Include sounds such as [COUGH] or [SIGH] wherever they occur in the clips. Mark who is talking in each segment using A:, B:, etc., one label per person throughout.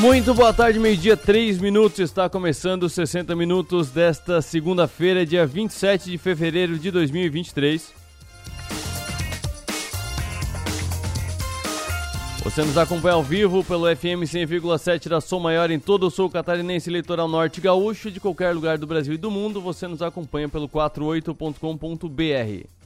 A: Muito boa tarde, meio-dia, 3 minutos. Está começando os 60 minutos desta segunda-feira, dia 27 de fevereiro de 2023. Você nos acompanha ao vivo pelo FM 100,7 da Som Maior em todo o sul catarinense, litoral norte gaúcho, de qualquer lugar do Brasil e do mundo. Você nos acompanha pelo 48.com.br.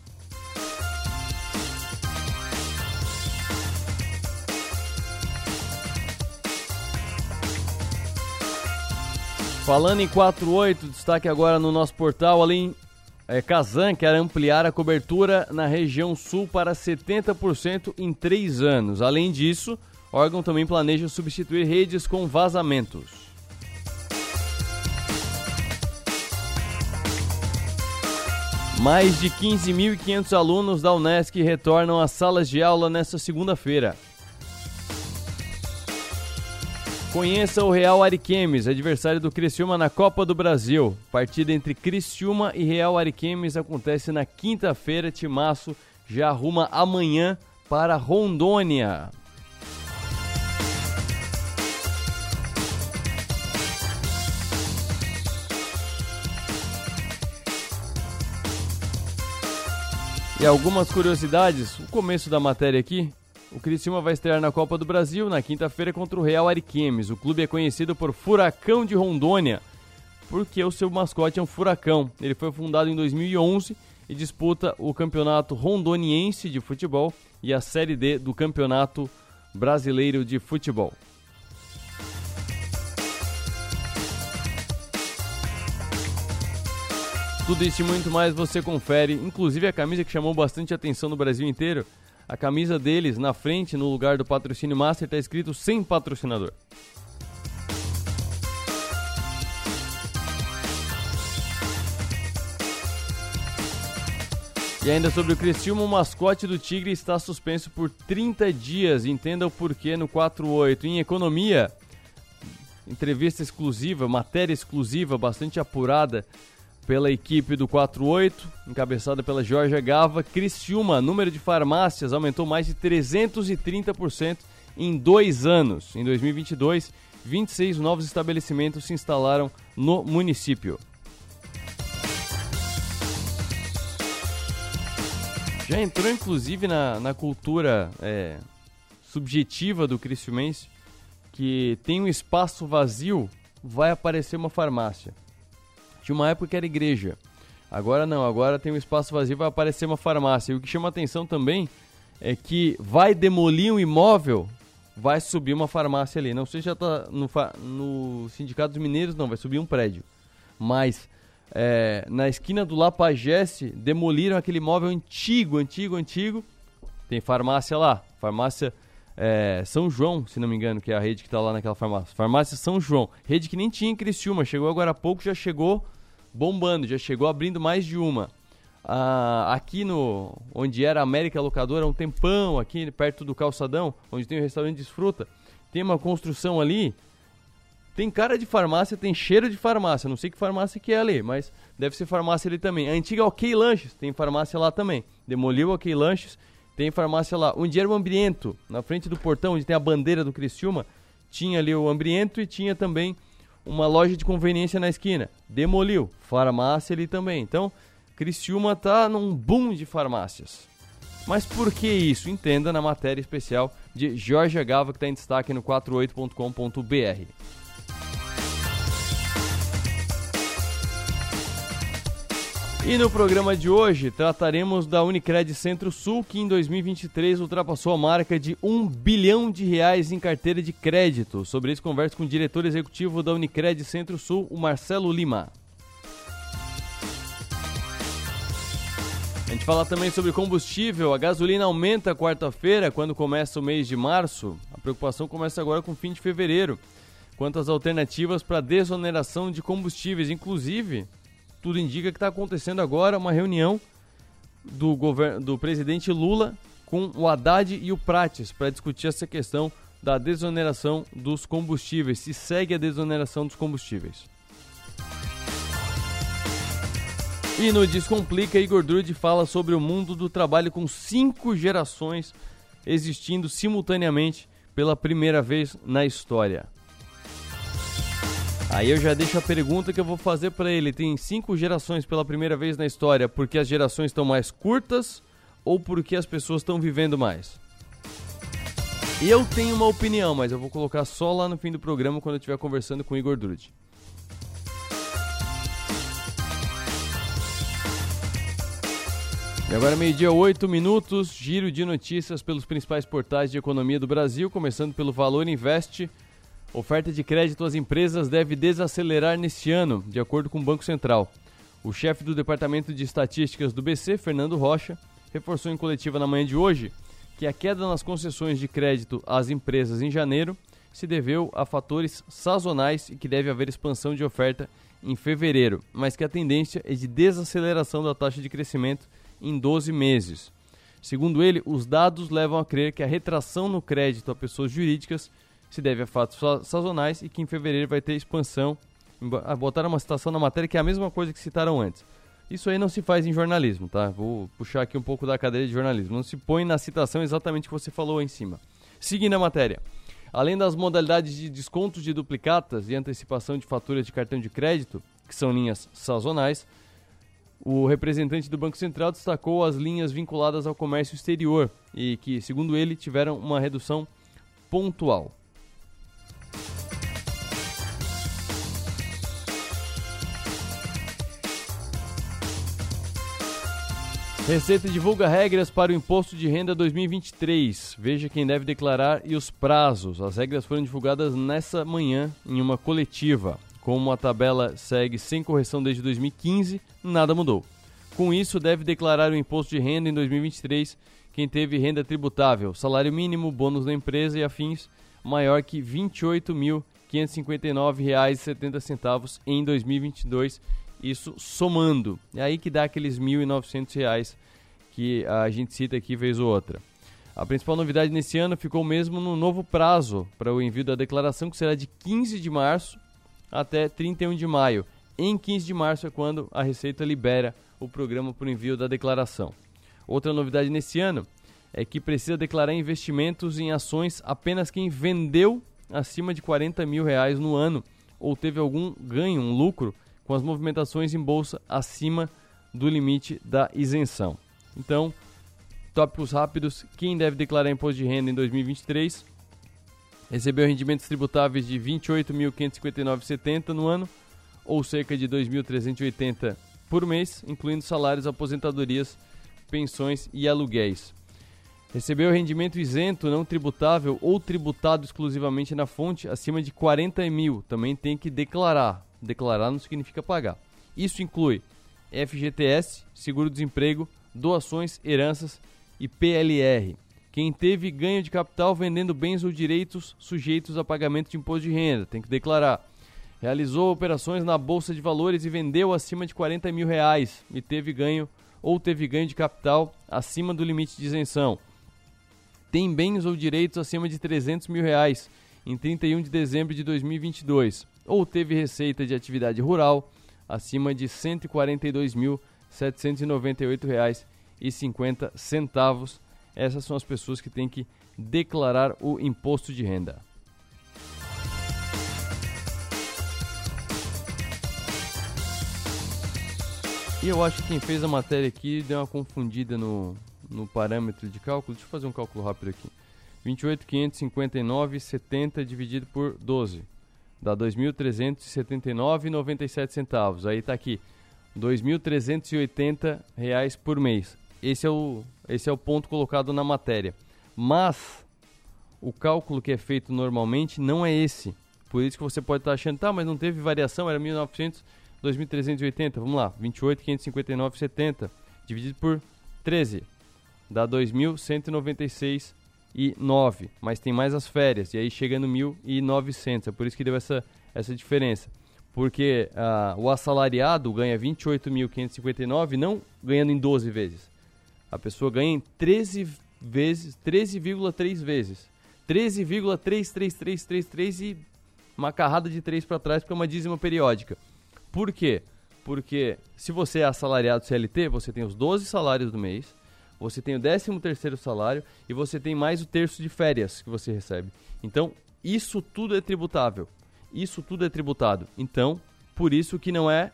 A: Falando em 48, destaque agora no nosso portal, além é, Kazan quer ampliar a cobertura na região sul para 70% em três anos. Além disso, órgão também planeja substituir redes com vazamentos. Mais de 15.500 alunos da Unesc retornam às salas de aula nesta segunda-feira. Conheça o Real Ariquemes, adversário do Criciúma na Copa do Brasil. Partida entre Criciúma e Real Ariquemes acontece na quinta-feira. Timaço já arruma amanhã para Rondônia. E algumas curiosidades, o começo da matéria aqui, o Criciúma vai estrear na Copa do Brasil na quinta-feira contra o Real Ariquemes. O clube é conhecido por Furacão de Rondônia, porque o seu mascote é um furacão. Ele foi fundado em 2011 e disputa o Campeonato Rondoniense de Futebol e a Série D do Campeonato Brasileiro de Futebol. Tudo isso e muito mais você confere, inclusive a camisa que chamou bastante atenção no Brasil inteiro a camisa deles na frente, no lugar do patrocínio master, está escrito sem patrocinador. E ainda sobre o Criciúma, o mascote do Tigre está suspenso por 30 dias. Entenda o porquê no 48. Em economia, entrevista exclusiva, matéria exclusiva, bastante apurada pela equipe do 48, encabeçada pela Jorge Gava. Criciúma, número de farmácias aumentou mais de 330% em dois anos. Em 2022, 26 novos estabelecimentos se instalaram no município. Já entrou inclusive na, na cultura é, subjetiva do Criciumense que tem um espaço vazio, vai aparecer uma farmácia. Tinha uma época que era igreja. Agora não, agora tem um espaço vazio, vai aparecer uma farmácia. E o que chama atenção também é que vai demolir um imóvel, vai subir uma farmácia ali. Não sei se já está no, no Sindicato dos Mineiros, não, vai subir um prédio. Mas é, na esquina do Lapagesse, demoliram aquele imóvel antigo, antigo, antigo. Tem farmácia lá, farmácia é, São João, se não me engano, que é a rede que está lá naquela farmácia. Farmácia São João, rede que nem tinha em Criciúma, chegou agora há pouco, já chegou bombando, já chegou abrindo mais de uma. Ah, aqui no onde era a América Locadora, um tempão, aqui perto do calçadão, onde tem o restaurante Desfruta, tem uma construção ali. Tem cara de farmácia, tem cheiro de farmácia. Não sei que farmácia que é ali, mas deve ser farmácia ali também. A antiga OK Lanches, tem farmácia lá também. Demoliu OK Lanches, tem farmácia lá. Onde era o Ambiento, na frente do portão, onde tem a bandeira do Criciúma, tinha ali o Ambiento e tinha também uma loja de conveniência na esquina. Demoliu. Farmácia ali também. Então, Criciúma tá num boom de farmácias. Mas por que isso? Entenda na matéria especial de Jorge Gava que está em destaque no 48.com.br. E no programa de hoje trataremos da Unicred Centro-Sul, que em 2023 ultrapassou a marca de 1 bilhão de reais em carteira de crédito. Sobre isso, converso com o diretor executivo da Unicred Centro-Sul, o Marcelo Lima. A gente fala também sobre combustível. A gasolina aumenta quarta-feira, quando começa o mês de março. A preocupação começa agora com o fim de fevereiro. Quanto às alternativas para desoneração de combustíveis, inclusive tudo indica que está acontecendo agora uma reunião do, governo, do presidente Lula com o Haddad e o Prates para discutir essa questão da desoneração dos combustíveis, se segue a desoneração dos combustíveis. E no Descomplica, Igor Drude fala sobre o mundo do trabalho com cinco gerações existindo simultaneamente pela primeira vez na história. Aí eu já deixo a pergunta que eu vou fazer para ele. Tem cinco gerações pela primeira vez na história porque as gerações estão mais curtas ou porque as pessoas estão vivendo mais? Eu tenho uma opinião, mas eu vou colocar só lá no fim do programa quando eu estiver conversando com o Igor Drude. E agora meio-dia, 8 minutos, giro de notícias pelos principais portais de economia do Brasil, começando pelo Valor Invest. Oferta de crédito às empresas deve desacelerar neste ano, de acordo com o Banco Central. O chefe do Departamento de Estatísticas do BC, Fernando Rocha, reforçou em coletiva na manhã de hoje que a queda nas concessões de crédito às empresas em janeiro se deveu a fatores sazonais e que deve haver expansão de oferta em fevereiro, mas que a tendência é de desaceleração da taxa de crescimento em 12 meses. Segundo ele, os dados levam a crer que a retração no crédito a pessoas jurídicas se deve a fatos sazonais e que em fevereiro vai ter expansão. Ah, botaram uma citação na matéria que é a mesma coisa que citaram antes. Isso aí não se faz em jornalismo, tá? Vou puxar aqui um pouco da cadeira de jornalismo. Não se põe na citação exatamente o que você falou em cima. Seguindo a matéria. Além das modalidades de descontos de duplicatas e antecipação de faturas de cartão de crédito, que são linhas sazonais, o representante do Banco Central destacou as linhas vinculadas ao comércio exterior e que, segundo ele, tiveram uma redução pontual. Receita divulga regras para o Imposto de Renda 2023. Veja quem deve declarar e os prazos. As regras foram divulgadas nessa manhã em uma coletiva. Como a tabela segue sem correção desde 2015, nada mudou. Com isso, deve declarar o imposto de renda em 2023 quem teve renda tributável, salário mínimo, bônus da empresa e afins maior que R$ 28.559,70 em 2022 isso somando. É aí que dá aqueles R$ 1.900 que a gente cita aqui vez ou outra. A principal novidade nesse ano ficou mesmo no novo prazo para o envio da declaração, que será de 15 de março até 31 de maio. Em 15 de março é quando a Receita libera o programa para o envio da declaração. Outra novidade nesse ano é que precisa declarar investimentos em ações apenas quem vendeu acima de 40 mil reais no ano ou teve algum ganho, um lucro com as movimentações em bolsa acima do limite da isenção. Então, tópicos rápidos: quem deve declarar imposto de renda em 2023 recebeu rendimentos tributáveis de R$ 28.559,70 no ano, ou cerca de R$ 2.380 por mês, incluindo salários, aposentadorias, pensões e aluguéis. Recebeu rendimento isento, não tributável ou tributado exclusivamente na fonte acima de 40 mil. Também tem que declarar. Declarar não significa pagar. Isso inclui FGTS, seguro-desemprego, doações, heranças e PLR. Quem teve ganho de capital vendendo bens ou direitos sujeitos a pagamento de imposto de renda, tem que declarar. Realizou operações na Bolsa de Valores e vendeu acima de 40 mil reais e teve ganho ou teve ganho de capital acima do limite de isenção. Tem bens ou direitos acima de 300 mil reais em 31 de dezembro de 2022 ou teve receita de atividade rural acima de R$ 142.798,50. Essas são as pessoas que têm que declarar o imposto de renda. E eu acho que quem fez a matéria aqui deu uma confundida no, no parâmetro de cálculo. Deixa eu fazer um cálculo rápido aqui. 28.559,70 dividido por 12 dá R$ 2.379,97. Aí está aqui, R$ 2.380 por mês. Esse é, o, esse é o ponto colocado na matéria. Mas o cálculo que é feito normalmente não é esse. Por isso que você pode estar tá achando, tá, mas não teve variação, era 1.900, 2.380. Vamos lá, 28.559,70 dividido por 13 dá 2.196 e 9, mas tem mais as férias, e aí chega no 1.900. É por isso que deu essa, essa diferença. Porque uh, o assalariado ganha 28.559 não ganhando em 12 vezes. A pessoa ganha em 13 vezes, 13,3 vezes. 13,33333 e uma carrada de 3 para trás porque é uma dízima periódica. Por quê? Porque se você é assalariado CLT, você tem os 12 salários do mês, você tem o 13 terceiro salário e você tem mais o terço de férias que você recebe. Então, isso tudo é tributável. isso tudo é tributado. Então, por isso que não é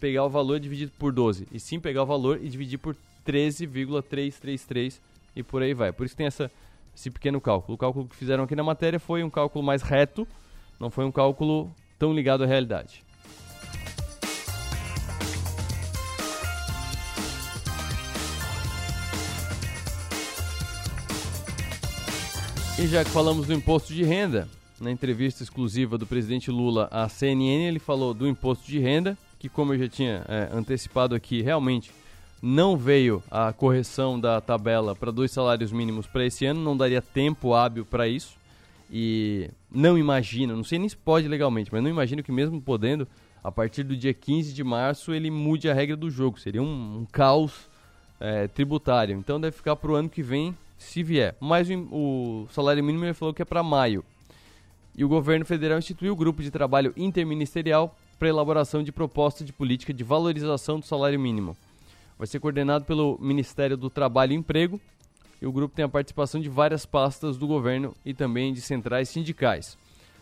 A: pegar o valor dividido por 12, e sim pegar o valor e dividir por 13,333 e por aí vai. Por isso tem essa, esse pequeno cálculo. O cálculo que fizeram aqui na matéria foi um cálculo mais reto, não foi um cálculo tão ligado à realidade. E já que falamos do imposto de renda, na entrevista exclusiva do presidente Lula à CNN, ele falou do imposto de renda, que como eu já tinha é, antecipado aqui, realmente não veio a correção da tabela para dois salários mínimos para esse ano, não daria tempo hábil para isso. E não imagino, não sei nem se pode legalmente, mas não imagino que mesmo podendo, a partir do dia 15 de março ele mude a regra do jogo. Seria um, um caos é, tributário. Então deve ficar para o ano que vem se vier. Mas o, o salário mínimo ele falou que é para maio. E o governo federal instituiu o grupo de trabalho interministerial para elaboração de proposta de política de valorização do salário mínimo. Vai ser coordenado pelo Ministério do Trabalho e Emprego e o grupo tem a participação de várias pastas do governo e também de centrais sindicais.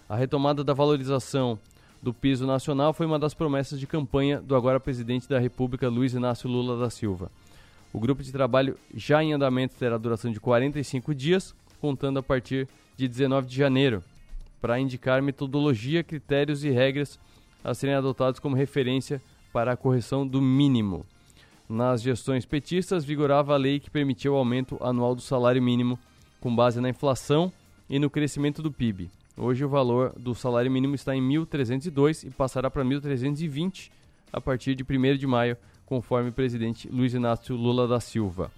A: A retomada da valorização do piso nacional foi uma das promessas de campanha do agora presidente da República, Luiz Inácio Lula da Silva. O grupo de trabalho já em andamento terá duração de 45 dias, contando a partir de 19 de janeiro, para indicar metodologia, critérios e regras a serem adotados como referência para a correção do mínimo. Nas gestões petistas, vigorava a lei que permitia o aumento anual do salário mínimo com base na inflação e no crescimento do PIB. Hoje o valor do salário mínimo está em 1.302 e passará para 1.320 a partir de 1 de maio conforme o presidente Luiz Inácio Lula da Silva.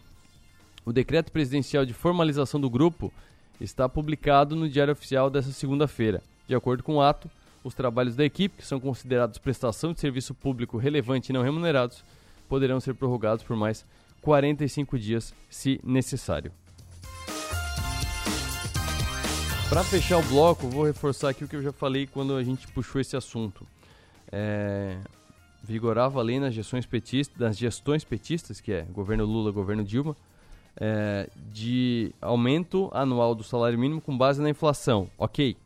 A: O decreto presidencial de formalização do grupo está publicado no Diário Oficial desta segunda-feira. De acordo com o ato, os trabalhos da equipe, que são considerados prestação de serviço público relevante e não remunerados, poderão ser prorrogados por mais 45 dias, se necessário. Para fechar o bloco, vou reforçar aqui o que eu já falei quando a gente puxou esse assunto. É, vigorava a lei nas gestões petistas, das gestões petistas, que é governo Lula, governo Dilma, é, de aumento anual do salário mínimo com base na inflação. Ok,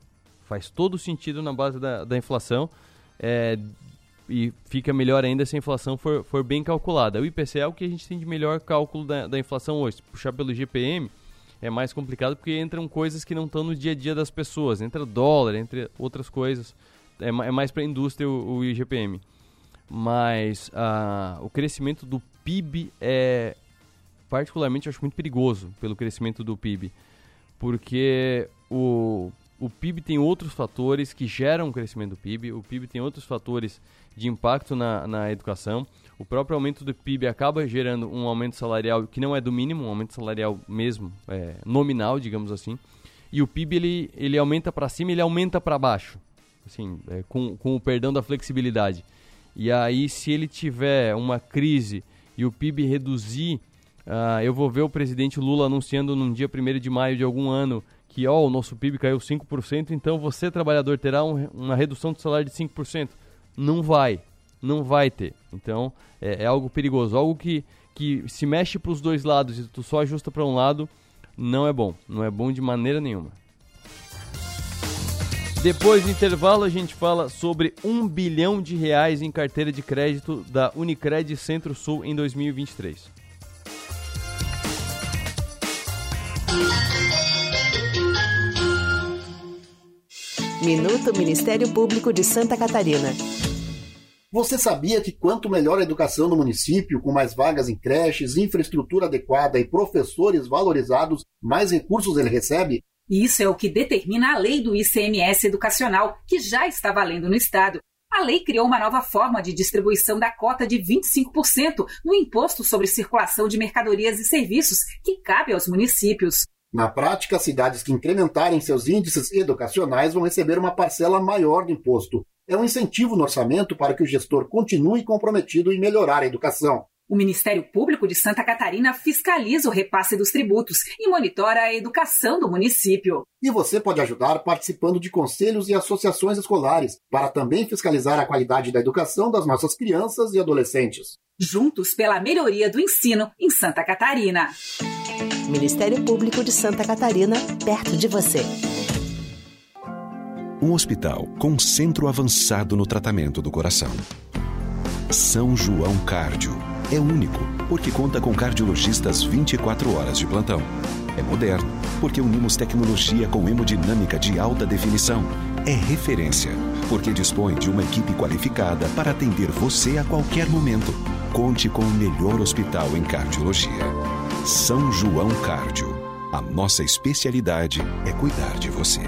A: faz todo sentido na base da, da inflação é, e fica melhor ainda se a inflação for, for bem calculada. O IPCA é o que a gente tem de melhor cálculo da, da inflação hoje. Se puxar pelo GPM é mais complicado porque entram coisas que não estão no dia a dia das pessoas. Entra dólar, entre outras coisas. É, é mais para a indústria o, o IGPM mas uh, o crescimento do PIB é particularmente acho muito perigoso pelo crescimento do PIB, porque o, o PIB tem outros fatores que geram o crescimento do PIB, o PIB tem outros fatores de impacto na, na educação, o próprio aumento do PIB acaba gerando um aumento salarial que não é do mínimo, um aumento salarial mesmo, é, nominal, digamos assim, e o PIB ele, ele aumenta para cima ele aumenta para baixo, assim, é, com, com o perdão da flexibilidade. E aí, se ele tiver uma crise e o PIB reduzir, uh, eu vou ver o presidente Lula anunciando num dia 1 de maio de algum ano que ó, o nosso PIB caiu 5%, então você, trabalhador, terá um, uma redução do salário de 5%. Não vai, não vai ter. Então, é, é algo perigoso, algo que, que se mexe para os dois lados e tu só ajusta para um lado, não é bom. Não é bom de maneira nenhuma. Depois do intervalo, a gente fala sobre um bilhão de reais em carteira de crédito da Unicred Centro-Sul em 2023.
B: Minuto Ministério Público de Santa Catarina.
C: Você sabia que quanto melhor a educação no município, com mais vagas em creches, infraestrutura adequada e professores valorizados, mais recursos ele recebe?
D: Isso é o que determina a lei do ICMS educacional, que já está valendo no Estado. A lei criou uma nova forma de distribuição da cota de 25% no imposto sobre circulação de mercadorias e serviços, que cabe aos municípios.
C: Na prática, cidades que incrementarem seus índices educacionais vão receber uma parcela maior do imposto. É um incentivo no orçamento para que o gestor continue comprometido em melhorar a educação.
D: O Ministério Público de Santa Catarina fiscaliza o repasse dos tributos e monitora a educação do município.
C: E você pode ajudar participando de conselhos e associações escolares, para também fiscalizar a qualidade da educação das nossas crianças e adolescentes.
D: Juntos pela melhoria do ensino em Santa Catarina.
B: Ministério Público de Santa Catarina, perto de você.
E: um hospital com centro avançado no tratamento do coração. São João Cárdio. É único, porque conta com cardiologistas 24 horas de plantão. É moderno, porque unimos tecnologia com hemodinâmica de alta definição. É referência, porque dispõe de uma equipe qualificada para atender você a qualquer momento. Conte com o melhor hospital em cardiologia. São João Cárdio. A nossa especialidade é cuidar de você.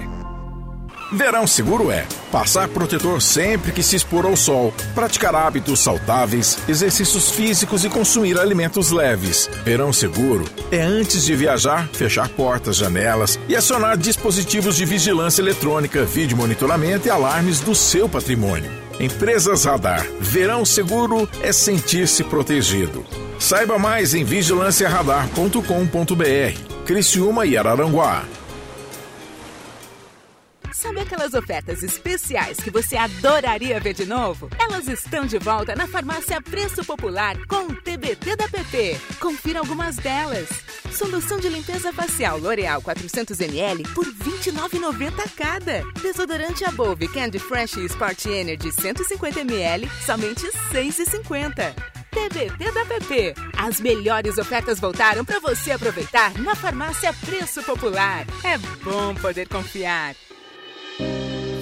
F: Verão seguro é passar protetor sempre que se expor ao sol, praticar hábitos saudáveis, exercícios físicos e consumir alimentos leves. Verão seguro é antes de viajar, fechar portas, janelas e acionar dispositivos de vigilância eletrônica, vídeo monitoramento e alarmes do seu patrimônio. Empresas Radar. Verão seguro é sentir-se protegido. Saiba mais em vigilanciaradar.com.br. Criciúma e Araranguá.
G: Sabe aquelas ofertas especiais que você adoraria ver de novo? Elas estão de volta na Farmácia Preço Popular com o TBT da PP. Confira algumas delas. Solução de limpeza facial L'Oreal 400ml por R$ 29,90 cada. Desodorante Above Candy Fresh Sport Energy 150ml, somente R$ 6,50. TBT da PP. As melhores ofertas voltaram para você aproveitar na Farmácia Preço Popular. É bom poder confiar.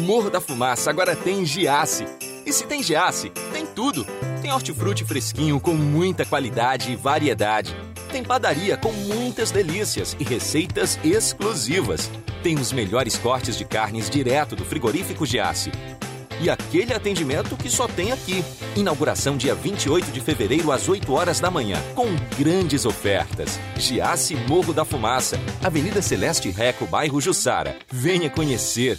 H: Morro da Fumaça agora tem Giasse. E se tem Giasse, tem tudo. Tem hortifruti fresquinho com muita qualidade e variedade. Tem padaria com muitas delícias e receitas exclusivas. Tem os melhores cortes de carnes direto do frigorífico Giasse. E aquele atendimento que só tem aqui. Inauguração dia 28 de fevereiro às 8 horas da manhã, com grandes ofertas. Giasse Morro da Fumaça, Avenida Celeste Reco, bairro Jussara. Venha conhecer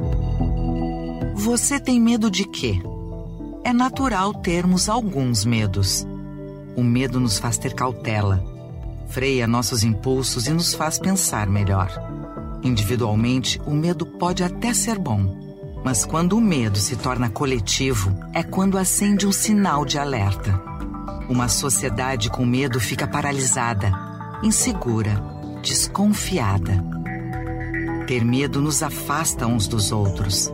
I: Você tem medo de quê? É natural termos alguns medos. O medo nos faz ter cautela, freia nossos impulsos e nos faz pensar melhor. Individualmente, o medo pode até ser bom, mas quando o medo se torna coletivo, é quando acende um sinal de alerta. Uma sociedade com medo fica paralisada, insegura, desconfiada. Ter medo nos afasta uns dos outros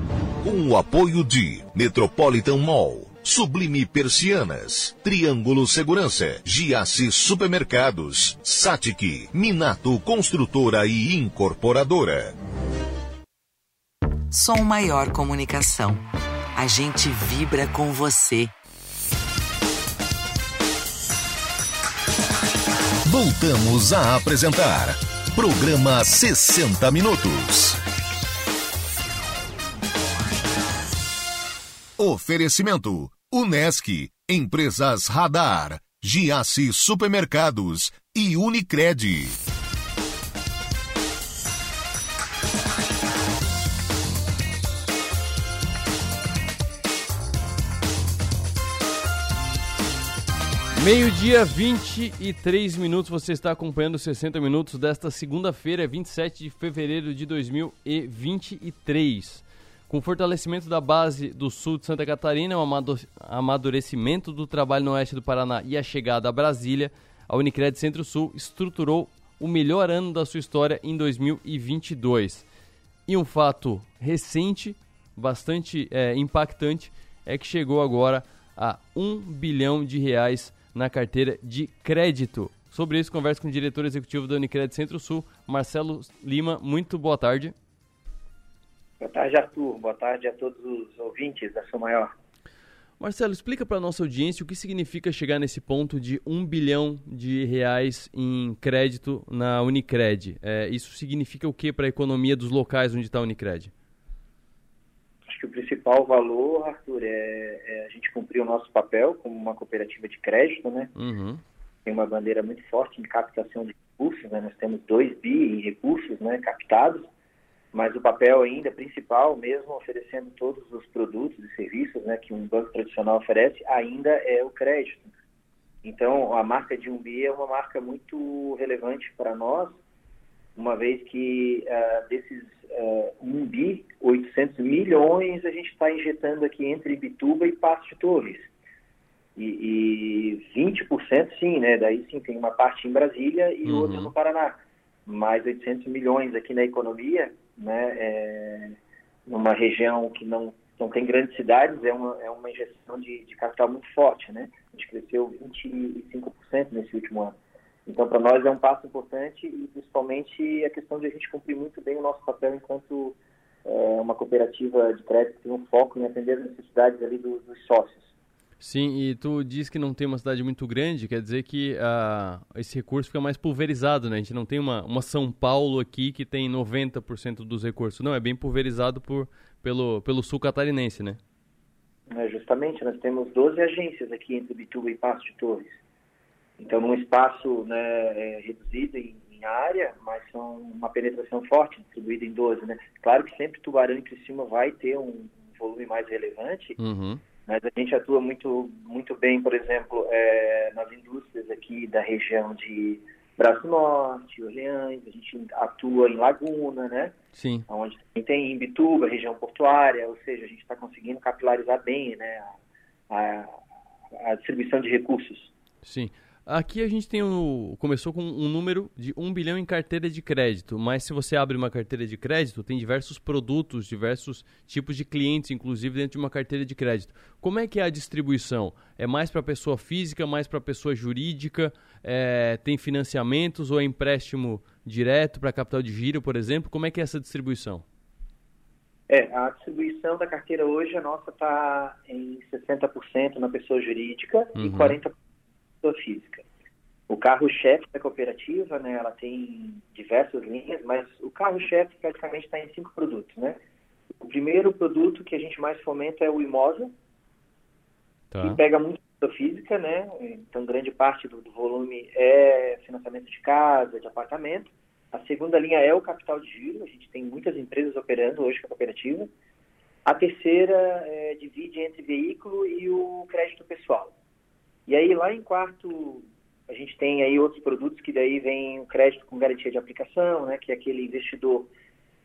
J: com o apoio de Metropolitan Mall, Sublime Persianas, Triângulo Segurança, Giasse Supermercados, Satic, Minato Construtora e Incorporadora.
I: Som Maior Comunicação. A gente vibra com você.
J: Voltamos a apresentar Programa 60 Minutos. Oferecimento: Unesc, Empresas Radar, Giasse Supermercados e Unicred.
A: Meio-dia, 23 minutos. Você está acompanhando 60 minutos desta segunda-feira, 27 de fevereiro de 2023. Com o fortalecimento da base do sul de Santa Catarina, o amadurecimento do trabalho no oeste do Paraná e a chegada a Brasília, a Unicred Centro-Sul estruturou o melhor ano da sua história em 2022. E um fato recente, bastante é, impactante, é que chegou agora a 1 bilhão de reais na carteira de crédito. Sobre isso, converso com o diretor executivo da Unicred Centro-Sul, Marcelo Lima. Muito boa tarde.
K: Boa tarde, Arthur. Boa tarde a todos os ouvintes da Sua Maior.
A: Marcelo, explica para a nossa audiência o que significa chegar nesse ponto de um bilhão de reais em crédito na Unicred. É, isso significa o que para a economia dos locais onde está a Unicred?
K: Acho que o principal valor, Arthur, é, é, a gente cumprir o nosso papel como uma cooperativa de crédito, né?
A: Uhum.
K: Tem uma bandeira muito forte em captação de recursos, né? Nós temos 2 bi em recursos né, captados mas o papel ainda principal, mesmo oferecendo todos os produtos e serviços né, que um banco tradicional oferece, ainda é o crédito. Então, a marca de Umbi é uma marca muito relevante para nós, uma vez que uh, desses uh, 1 bi, 800 milhões, a gente está injetando aqui entre Bituba e Passo de Torres. E, e 20% sim, né? Daí sim tem uma parte em Brasília e uhum. outra no Paraná. Mais 800 milhões aqui na economia né, é, numa região que não, não tem grandes cidades, é uma, é uma injeção de, de capital muito forte. Né? A gente cresceu 25% nesse último ano. Então, para nós é um passo importante e principalmente a questão de a gente cumprir muito bem o nosso papel enquanto é, uma cooperativa de crédito que tem um foco em atender as necessidades ali do, dos sócios.
A: Sim, e tu diz que não tem uma cidade muito grande, quer dizer que uh, esse recurso fica mais pulverizado, né? A gente não tem uma, uma São Paulo aqui que tem 90% dos recursos. Não, é bem pulverizado por, pelo, pelo sul catarinense, né?
K: É, justamente, nós temos 12 agências aqui entre Bituba e Passo de Torres. Então, num espaço né, é, reduzido em, em, área, mas são uma penetração forte, distribuída em 12, né? Claro que sempre Tubarão e Criciúma vai ter um volume mais relevante,
A: uhum
K: mas a gente atua muito, muito bem, por exemplo, é, nas indústrias aqui da região de Braço Norte, Orleans, a gente atua em Laguna, né?
A: Sim.
K: Onde tem em Bituba, região portuária, ou seja, a gente está conseguindo capilarizar bem né, a, a, distribuição de recursos.
A: Sim. Aqui a gente tem um, começou com um número de 1 bilhão em carteira de crédito, mas se você abre uma carteira de crédito, tem diversos produtos, diversos tipos de clientes, inclusive dentro de uma carteira de crédito. Como é que é a distribuição? É mais para pessoa física, mais para pessoa jurídica? É, tem financiamentos ou é empréstimo direto para capital de giro, por exemplo? Como é que é essa distribuição?
K: É, a distribuição da carteira hoje, a nossa está em 60% na pessoa jurídica uhum. e 40% pessoa física. O carro-chefe da cooperativa, né, ela tem diversas linhas, mas o carro-chefe praticamente está em cinco produtos, né? O primeiro produto que a gente mais fomenta é o imóvel, tá. que pega muito pessoa física, né? Então, grande parte do, do, volume é financiamento de casa, de apartamento. A segunda linha é o capital de giro, a gente tem muitas empresas operando hoje com a cooperativa. A terceira é, divide entre veículo e o crédito pessoal. E aí lá em quarto a gente tem aí outros produtos que daí vem o crédito com garantia de aplicação, né, que é aquele investidor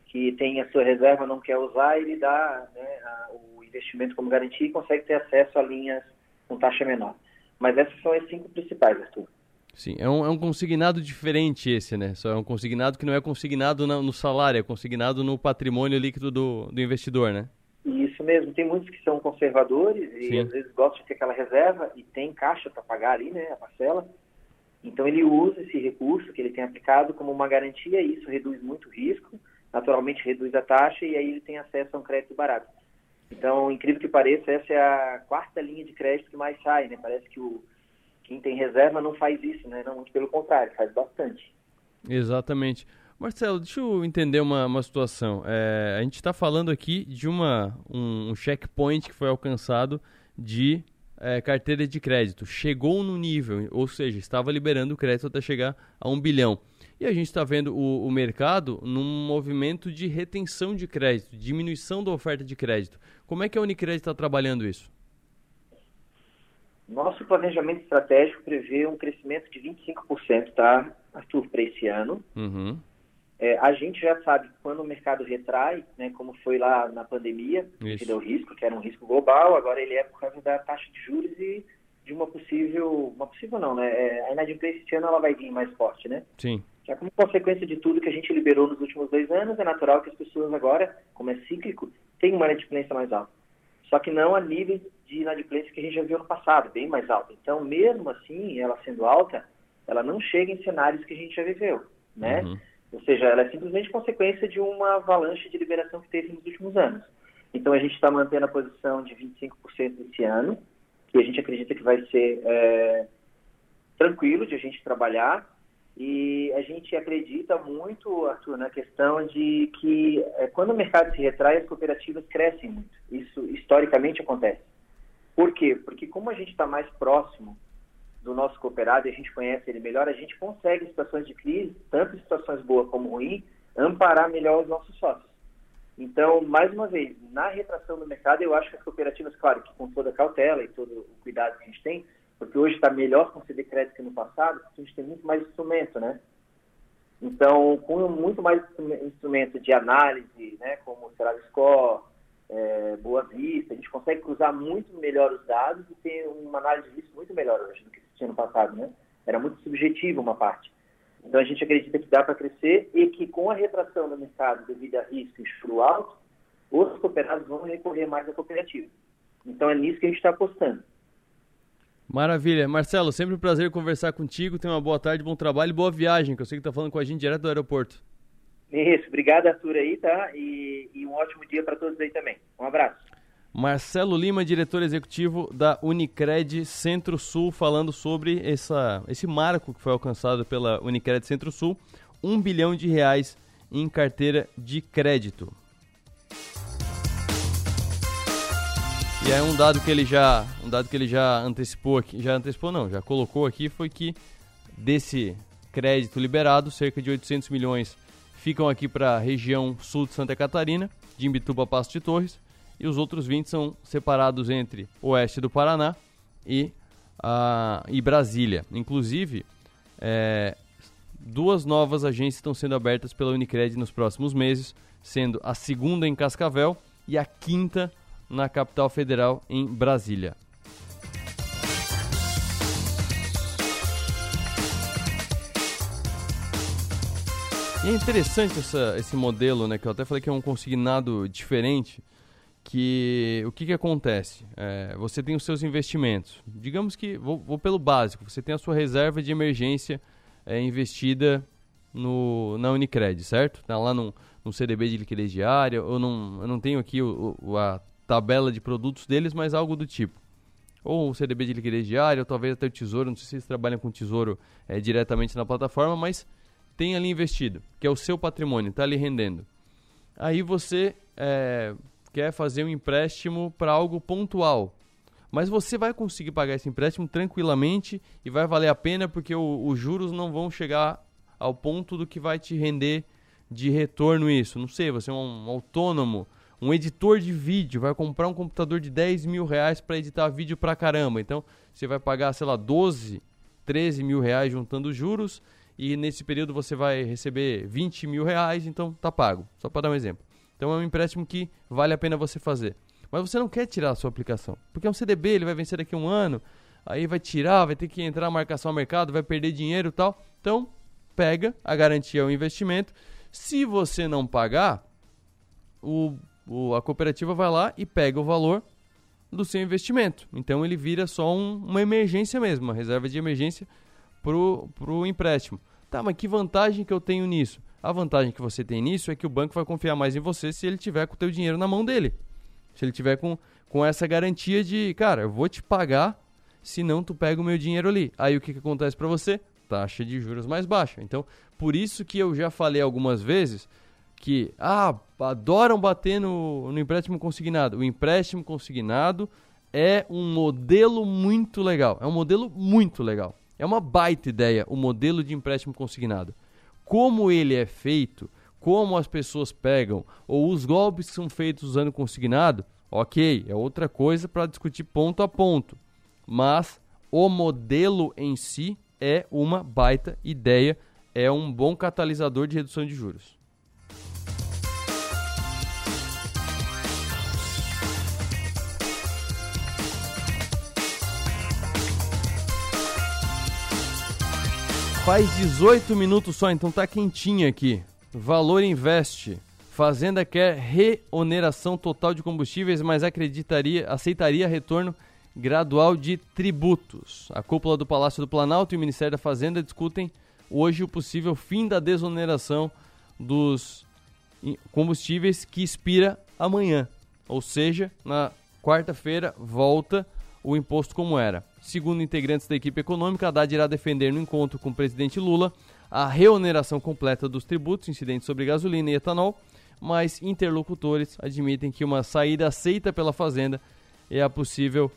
K: que tem a sua reserva, não quer usar, ele dá né, a, o investimento como garantia e consegue ter acesso a linhas com taxa menor. Mas essas são as cinco principais, Arthur.
A: Sim, é um, é um consignado diferente esse, né? Só é um consignado que não é consignado no, salário, é consignado no patrimônio líquido do, do investidor, né?
K: Isso mesmo, tem muitos que são conservadores e Sim. às vezes gostam de ter aquela reserva e tem caixa para pagar ali, né, a parcela. Então ele usa esse recurso que ele tem aplicado como uma garantia e isso reduz muito o risco, naturalmente reduz a taxa e aí ele tem acesso a um crédito barato. Então, incrível que pareça, essa é a quarta linha de crédito que mais sai, né? Parece que o quem tem reserva não faz isso, né? Não, muito pelo contrário, faz bastante.
A: Exatamente. Marcelo, deixa eu entender uma, uma situação. É, a gente está falando aqui de uma, um, um, checkpoint que foi alcançado de é, carteira de crédito. Chegou no nível, ou seja, estava liberando o crédito até chegar a um bilhão. E a gente está vendo o, o, mercado num movimento de retenção de crédito, diminuição da oferta de crédito. Como é que a Unicred está trabalhando isso?
K: Nosso planejamento estratégico prevê um crescimento de 25%, tá, Arthur, para esse ano.
A: Uhum
K: É, a gente já sabe que quando o mercado retrai, né, como foi lá na pandemia, devido ao risco, que era um risco global, agora ele é por causa da taxa de juros e de uma possível, uma possível não, né? É, a inadimplência este ano ela vai vir mais forte, né?
A: Sim.
K: Já como consequência de tudo que a gente liberou nos últimos dois anos, é natural que as pessoas agora, como é cíclico, tenham uma inadimplência mais alta. Só que não a níveis de inadimplência que a gente já viu no passado, bem mais alta. Então, mesmo assim, ela sendo alta, ela não chega em cenários que a gente já viveu, né? Uhum. Ou seja, ela é simplesmente consequência de uma avalanche de liberação que teve nos últimos anos. Então, a gente está mantendo a posição de 25% esse ano, que a gente acredita que vai ser é, tranquilo de a gente trabalhar. E a gente acredita muito, Arthur, na questão de que é, quando o mercado se retrai, as cooperativas crescem muito. Isso historicamente acontece. Por quê? Porque como a gente está mais próximo do nosso cooperado a gente conhece ele melhor, a gente consegue, em situações de crise, tanto em situações boas como ruins, amparar melhor os nossos sócios. Então, mais uma vez, na retração do mercado, eu acho que as cooperativas, claro, que com toda a cautela e todo o cuidado que a gente tem, porque hoje está melhor conceder crédito que no passado, porque a gente tem muito mais instrumento, né? Então, com muito mais instrumento de análise, né, como o Score, é, Boa Vista, a gente consegue cruzar muito melhor os dados e ter uma análise de risco muito melhor hoje do que tinha no passado, né? Era muito subjetivo uma parte. Então, a gente acredita que dá para crescer e que com a retração do mercado devido a risco e juro alto, os cooperados vão recorrer mais à cooperativa. Então, é nisso que a gente está apostando.
A: Maravilha. Marcelo, sempre um prazer conversar contigo. Tenha uma boa tarde, bom trabalho e boa viagem, que eu sei que está falando com a gente direto do aeroporto.
K: Isso, obrigado Arthur aí, tá? E, e um ótimo dia para todos aí também. Um abraço.
A: Marcelo Lima, diretor executivo da Unicred Centro-Sul, falando sobre essa, esse marco que foi alcançado pela Unicred Centro-Sul, um bilhão de reais em carteira de crédito. E aí um dado que ele já, um dado que ele já antecipou aqui, já antecipou não, já colocou aqui foi que desse crédito liberado, cerca de 800 milhões ficam aqui para a região sul de Santa Catarina, de Imbituba, Passo de Torres, e os outros 20 são separados entre oeste do Paraná e, a, e Brasília. Inclusive, é, duas novas agências estão sendo abertas pela Unicred nos próximos meses, sendo a segunda em Cascavel e a quinta na capital federal, em Brasília. E é interessante essa, esse modelo, né? Que eu até falei que é um consignado diferente. Que o que, que acontece? É, você tem os seus investimentos. Digamos que, vou, vou, pelo básico, você tem a sua reserva de emergência é, investida no, na Unicred, certo? Tá lá no, no CDB de liquidez diária, ou não, eu não tenho aqui o, o, a tabela de produtos deles, mas algo do tipo. Ou o CDB de liquidez diária, ou talvez até o tesouro, não sei se vocês trabalham com tesouro é, diretamente na plataforma, mas tem ali investido, que é o seu patrimônio, está ali rendendo. Aí você é, quer fazer um empréstimo para algo pontual, mas você vai conseguir pagar esse empréstimo tranquilamente e vai valer a pena porque os juros não vão chegar ao ponto do que vai te render de retorno isso. Não sei, você é um autônomo, um editor de vídeo vai comprar um computador de 10 mil reais para editar vídeo pra caramba. Então você vai pagar, sei lá, 12, 13 mil reais juntando juros e nesse período você vai receber 20 mil reais, então tá pago. Só para dar um exemplo. Então é um empréstimo que vale a pena você fazer. Mas você não quer tirar a sua aplicação, porque é um CDB, ele vai vencer daqui a um ano, aí vai tirar, vai ter que entrar a marcação ao mercado, vai perder dinheiro e tal. Então pega a garantia ao investimento. Se você não pagar, o o, a cooperativa vai lá e pega o valor do seu investimento. Então ele vira só um, uma emergência mesmo, uma reserva de emergência para o empréstimo. Tá, mas que vantagem que eu tenho nisso? A vantagem que você tem nisso é que o banco vai confiar mais em você se ele tiver com o teu dinheiro na mão dele. Se ele tiver com, com essa garantia de, cara, eu vou te pagar, se não tu pega o meu dinheiro ali. Aí o que, que acontece para você? Taxa de juros mais baixa. Então, por isso que eu já falei algumas vezes que ah, adoram bater no, no empréstimo consignado. O empréstimo consignado é um modelo muito legal. É um modelo muito legal. É uma baita ideia o modelo de empréstimo consignado. Como ele é feito, como as pessoas pegam, ou os golpes que são feitos usando consignado, ok, é outra coisa para discutir ponto a ponto. Mas o modelo em si é uma baita ideia é um bom catalisador de redução de juros. Faz 18 minutos só, então tá quentinha aqui. Valor Investe. Fazenda quer reoneração total de combustíveis, mas acreditaria, aceitaria retorno gradual de tributos. A cúpula do Palácio do Planalto e o Ministério da Fazenda discutem hoje o possível fim da desoneração dos combustíveis que expira amanhã. Ou seja, na quarta-feira volta o imposto como era. Segundo integrantes da equipe econômica, Haddad irá defender no encontro com o presidente Lula a reoneração completa dos tributos incidentes sobre gasolina e etanol, mas interlocutores admitem que uma saída aceita pela Fazenda é a possível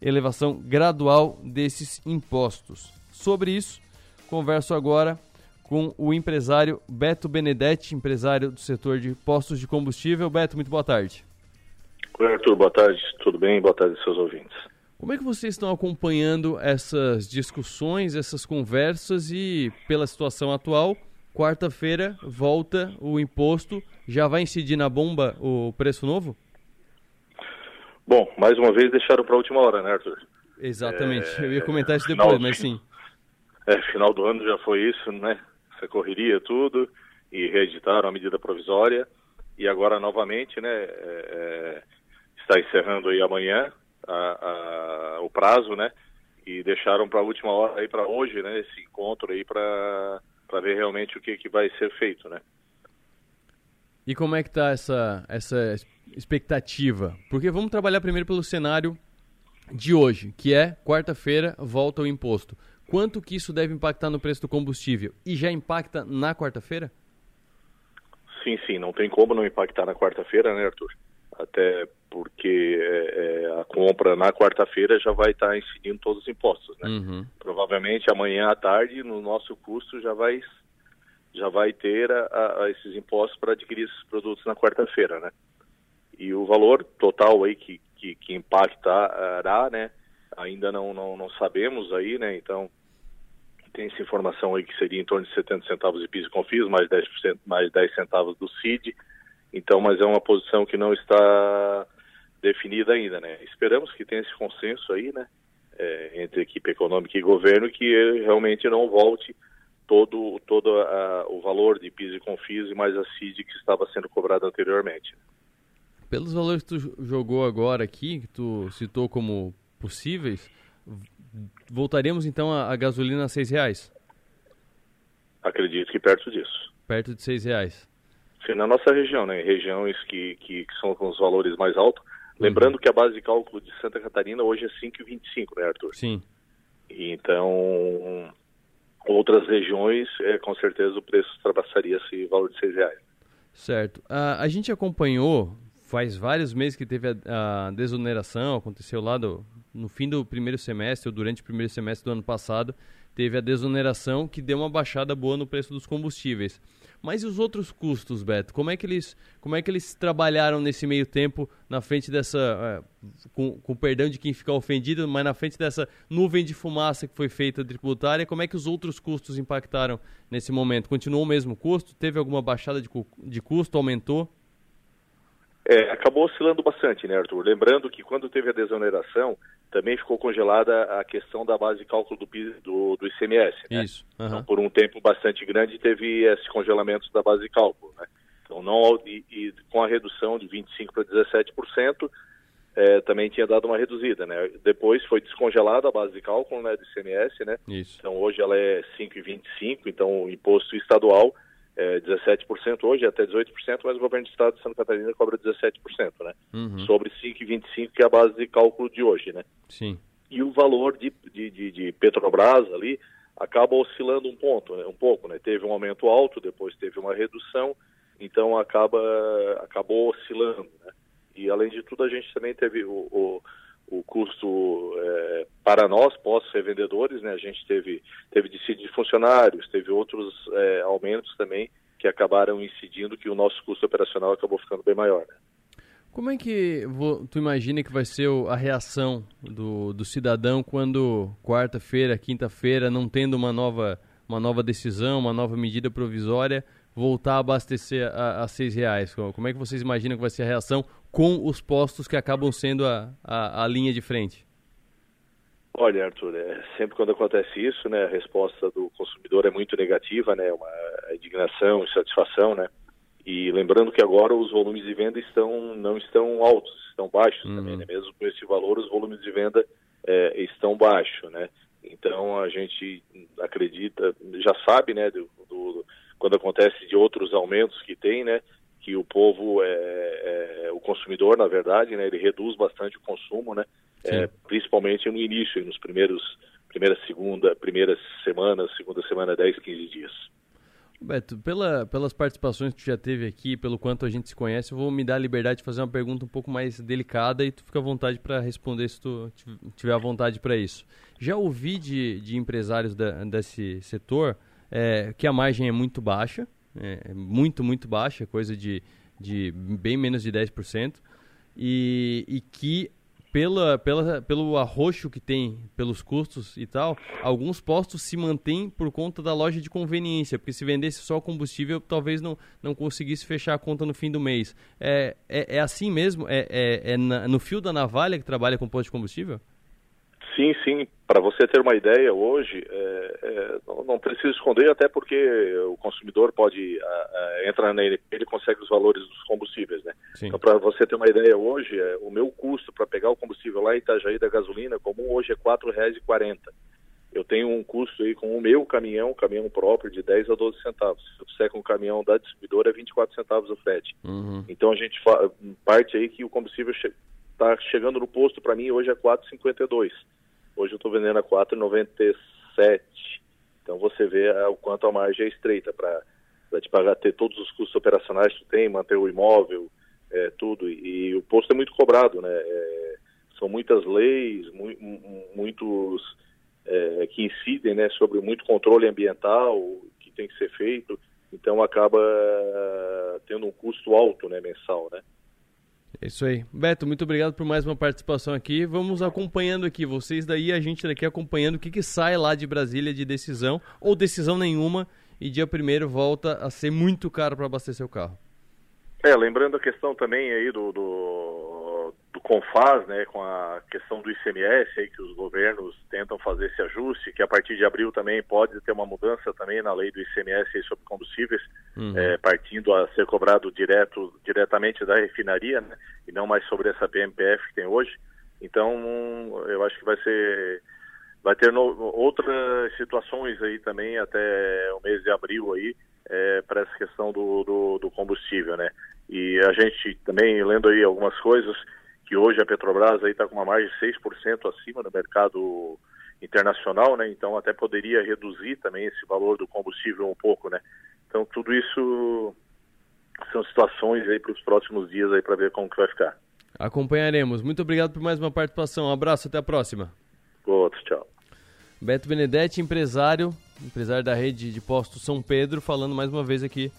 A: elevação gradual desses impostos. Sobre isso, converso agora com o empresário Beto Benedetti, empresário do setor de postos de combustível. Beto, muito boa tarde.
L: Oi, Arthur, boa tarde. Tudo bem? Boa tarde, seus ouvintes.
A: Como é que vocês estão acompanhando essas discussões, essas conversas e, pela situação atual, quarta-feira volta o imposto, já vai incidir na bomba o preço novo?
L: Bom, mais uma vez deixaram para a última hora, né, Arthur?
A: Exatamente, é, eu ia comentar isso depois, mas sim.
L: É, final do ano já foi isso, né? Essa correria, tudo, e reeditaram a medida provisória, e agora novamente, né, é, é está encerrando aí amanhã, a, a, o prazo, né? E deixaram para a última hora aí para hoje, né? Esse encontro aí para para ver realmente o que, que vai ser feito, né?
A: E como é que tá essa essa expectativa? Porque vamos trabalhar primeiro pelo cenário de hoje, que é quarta-feira volta o imposto. Quanto que isso deve impactar no preço do combustível? E já impacta na quarta-feira?
L: Sim, sim, não tem como não impactar na quarta-feira, né, Arthur? Até porque é, é, a compra na quarta-feira já vai estar tá incidindo todos os impostos, né? Uhum. Provavelmente amanhã à tarde no nosso custo já vai já vai ter a, a esses impostos para adquirir esses produtos na quarta-feira, né? E o valor total aí que, que, que impactará, né? Ainda não, não, não sabemos aí, né? Então tem essa informação aí que seria em torno de 70 centavos de PIS e CONFIS, mais 10%, mais 10 centavos do CID. Então, mas é uma posição que não está definida ainda, né? Esperamos que tenha esse consenso aí, né? É, entre equipe econômica e governo que realmente não volte todo todo a, o valor de PIS e CONFIS e mais a CID que estava sendo cobrado anteriormente.
A: Pelos valores que tu jogou agora aqui, que tu citou como possíveis, voltaremos então a, a gasolina a seis reais?
L: Acredito que perto disso.
A: Perto de seis reais.
L: Sim, na nossa região, né? Regiões que, que, que são com os valores mais altos, Lembrando que a base de cálculo de Santa Catarina hoje é 5,25, né, Arthur?
A: Sim.
L: Então, outras regiões, é, com certeza o preço ultrapassaria esse valor de 6 reais.
A: Certo. a gente acompanhou, faz vários meses que teve a, a desoneração, aconteceu lá do, no fim do primeiro semestre, ou durante o primeiro semestre do ano passado, teve a desoneração que deu uma baixada boa no preço dos combustíveis. Mas e os outros custos, Beto? Como é que eles, como é que eles trabalharam nesse meio tempo na frente dessa, é, com, com perdão de quem ficar ofendido, mas na frente dessa nuvem de fumaça que foi feita tributária, como é que os outros custos impactaram nesse momento? Continuou o mesmo custo? Teve alguma baixada de, de custo? Aumentou?
L: É, acabou oscilando bastante, né, Arthur? Lembrando que quando teve a desoneração, também ficou congelada a questão da base de cálculo do, do, do ICMS. Né?
A: Isso.
L: Uhum. Então, por um tempo bastante grande, teve esse congelamento da base de cálculo. Né? Então, não, e, e com a redução de 25% para 17%, é, também tinha dado uma reduzida. Né? Depois foi descongelada a base de cálculo né, do ICMS. Né?
A: Isso.
L: Então, hoje ela é 5,25%, então o imposto estadual é, 17% hoje, até 18%, mas o governo do estado de Santa Catarina cobra 17%, né?
A: Uhum.
L: Sobre 5,25%, que é a base de cálculo de hoje, né?
A: Sim.
L: E o valor de, de, de, de Petrobras ali acaba oscilando um ponto, né? um pouco, né? Teve um aumento alto, depois teve uma redução, então acaba acabou oscilando, né? E além de tudo a gente também teve o, o o custo é, para nós, pós-revendedores, né? A gente teve, teve dissídio de funcionários, teve outros é, aumentos também que acabaram incidindo que o nosso custo operacional acabou ficando bem maior. Né?
A: Como é que tu imagina que vai ser a reação do, do cidadão quando quarta-feira, quinta-feira, não tendo uma nova uma nova decisão, uma nova medida provisória, voltar a abastecer a, a seis reais? Como é que vocês imaginam que vai ser a reação com os postos que acabam sendo a, a, a linha de frente?
L: Olha, Arthur, é, sempre quando acontece isso, né, a resposta do consumidor é muito negativa, né, uma indignação, insatisfação, né, e lembrando que agora os volumes de venda estão não estão altos, estão baixos uhum. também, né, mesmo com esse valor os volumes de venda é, estão baixos, né, então a gente acredita, já sabe, né, do, do, quando acontece de outros aumentos que tem, né, que o povo é, é o consumidor, na verdade, né, ele reduz bastante o consumo, né, é, principalmente no início, nos primeiros primeira segunda, primeiras semanas, segunda semana, 10, 15 dias.
A: Beto, pela, pelas participações que tu já teve aqui, pelo quanto a gente se conhece, eu vou me dar a liberdade de fazer uma pergunta um pouco mais delicada e tu fica à vontade para responder se tu tiver à vontade para isso. Já ouvi de, de empresários da, desse setor é, que a margem é muito baixa, é, muito, muito baixa, coisa de, de bem menos de 10%, e, e que pela, pela, pelo arroxo que tem pelos custos e tal, alguns postos se mantêm por conta da loja de conveniência, porque se vendesse só combustível, talvez não, não conseguisse fechar a conta no fim do mês. É, é, é assim mesmo? É, é, é na, no fio da navalha que trabalha com posto de combustível?
L: Sim, sim. Para você ter uma ideia, hoje, é, é, não, não precisa esconder, até porque o consumidor pode a, a, entrar nele, ele consegue os valores dos combustíveis, né? Sim. Então, para você ter uma ideia, hoje, é, o meu custo para pegar o combustível lá em Itajaí da gasolina comum hoje é R$ 4,40. Eu tenho um custo aí com o meu caminhão, caminhão próprio, de 10 a 12 centavos. Se eu fizer com o caminhão da distribuidora, é 24 centavos o frete. Uhum. Então, a gente parte aí que o combustível está che chegando no posto, para mim, hoje é 4,52 Hoje eu estou vendendo a 4,97. Então você vê ah, o quanto a margem é estreita para te pagar, ter todos os custos operacionais que tem, manter o imóvel, é, tudo. E, e, o posto é muito cobrado, né? É, são muitas leis, mu muitos é, que incidem né, sobre muito controle ambiental que tem que ser feito. Então acaba tendo um custo alto né, mensal, né?
A: É isso aí. Beto, muito obrigado por mais uma participação aqui. Vamos acompanhando aqui, vocês daí, a gente daqui acompanhando o que, que sai lá de Brasília de decisão, ou decisão nenhuma, e dia primeiro volta a ser muito caro para abastecer o carro.
L: É, lembrando a questão também aí do, do, do Confaz, né, com a questão do ICMS aí que os governos tentam fazer esse ajuste, que a partir de abril também pode ter uma mudança também na lei do ICMS aí sobre combustíveis, uhum. é, partindo a ser cobrado direto, diretamente da refinaria, né, e não mais sobre essa PMPF que tem hoje. Então, eu acho que vai ser vai ter no, outras situações aí também até o mês de abril aí é, para essa questão do, do, do, combustível, né? E a gente também lendo aí algumas coisas que hoje a Petrobras aí está com uma margem de 6% acima no mercado internacional, né? Então até poderia reduzir também esse valor do combustível um pouco, né? Então tudo isso são situações aí para os próximos dias aí para ver como que vai ficar.
A: Acompanharemos. Muito obrigado por mais uma participação. Um abraço, até a próxima.
L: Outro, tchau.
A: Beto Benedetti, empresário, empresário da rede de postos São Pedro, falando mais uma vez aqui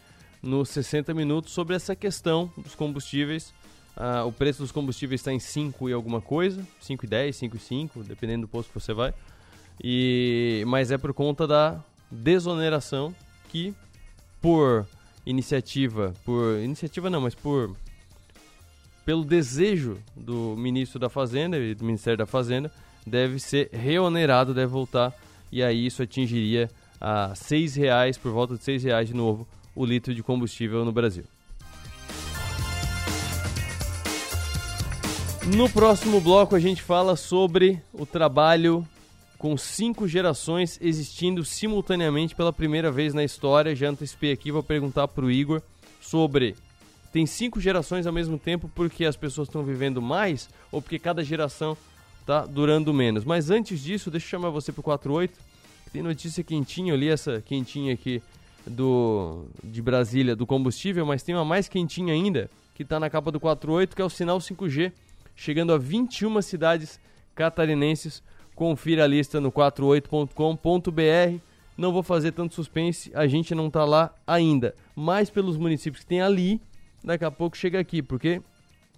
A: nos 60 minutos sobre essa questão dos combustíveis. Ah, o preço dos combustíveis está em 5 e alguma coisa, 5 e 10, 5 e 5, dependendo do posto que você vai. E, mas é por conta da desoneração que, por iniciativa, por iniciativa não, mas por pelo desejo do ministro da Fazenda e do Ministério da Fazenda, deve ser reonerado, deve voltar, e aí isso atingiria a seis reais, por volta de seis reais de novo, o litro de combustível no Brasil. No próximo bloco a gente fala sobre o trabalho com cinco gerações existindo simultaneamente pela primeira vez na história. Já antecipei aqui, vou perguntar para o Igor sobre tem cinco gerações ao mesmo tempo porque as pessoas estão vivendo mais ou porque cada geração está durando menos. Mas antes disso, deixa eu chamar você para o 48, que tem notícia quentinha, ali essa quentinha aqui do de Brasília, do combustível, mas tem uma mais quentinha ainda, que está na capa do 48, que é o sinal 5G, chegando a 21 cidades catarinenses Confira a lista no 48.com.br. Não vou fazer tanto suspense, a gente não está lá ainda. Mas pelos municípios que tem ali, daqui a pouco chega aqui, porque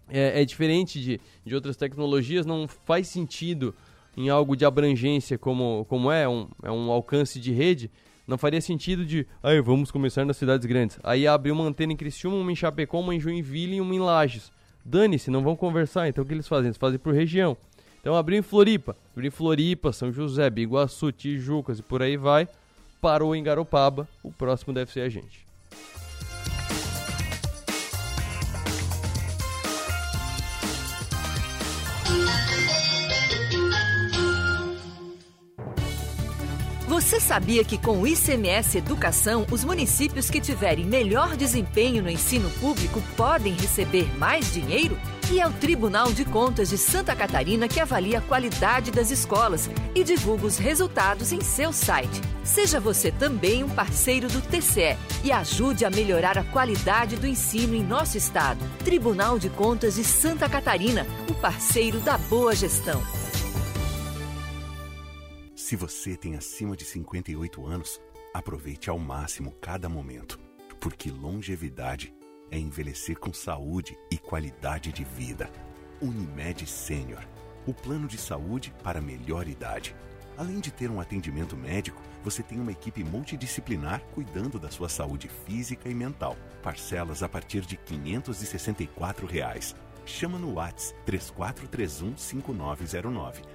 A: é, é diferente de, de outras tecnologias, não faz sentido em algo de abrangência como, como é, um, é um alcance de rede, Não faria sentido de, aí vamos começar nas cidades grandes. Aí abrir uma antena em Criciúma, uma em Chapecó, uma em Joinville e uma em Lages. Dane-se, não vão conversar. Então o que eles fazem? Eles fazem por região. Então abriu em Floripa. Abriu em Floripa, São José, Biguaçu, Tijucas e por aí vai. Parou em Garopaba. O próximo deve ser a gente.
M: Você sabia que com o ICMS Educação, os municípios que tiverem melhor desempenho no ensino público podem receber mais dinheiro? E é o Tribunal de Contas de Santa Catarina que avalia a qualidade das escolas e divulga os resultados em seu site. Seja você também um parceiro do TCE e ajude a melhorar a qualidade do ensino em nosso estado. Tribunal de Contas de Santa Catarina, o parceiro da boa gestão.
E: Se você tem acima de 58 anos, aproveite ao máximo cada momento, porque longevidade é envelhecer com saúde e qualidade de vida. Unimed Sênior, o plano de saúde para melhor idade. Além de ter um atendimento médico, você tem uma equipe multidisciplinar cuidando da sua saúde física e mental. Parcelas a partir de 564 reais. Chama no WhatsApp 3431 5909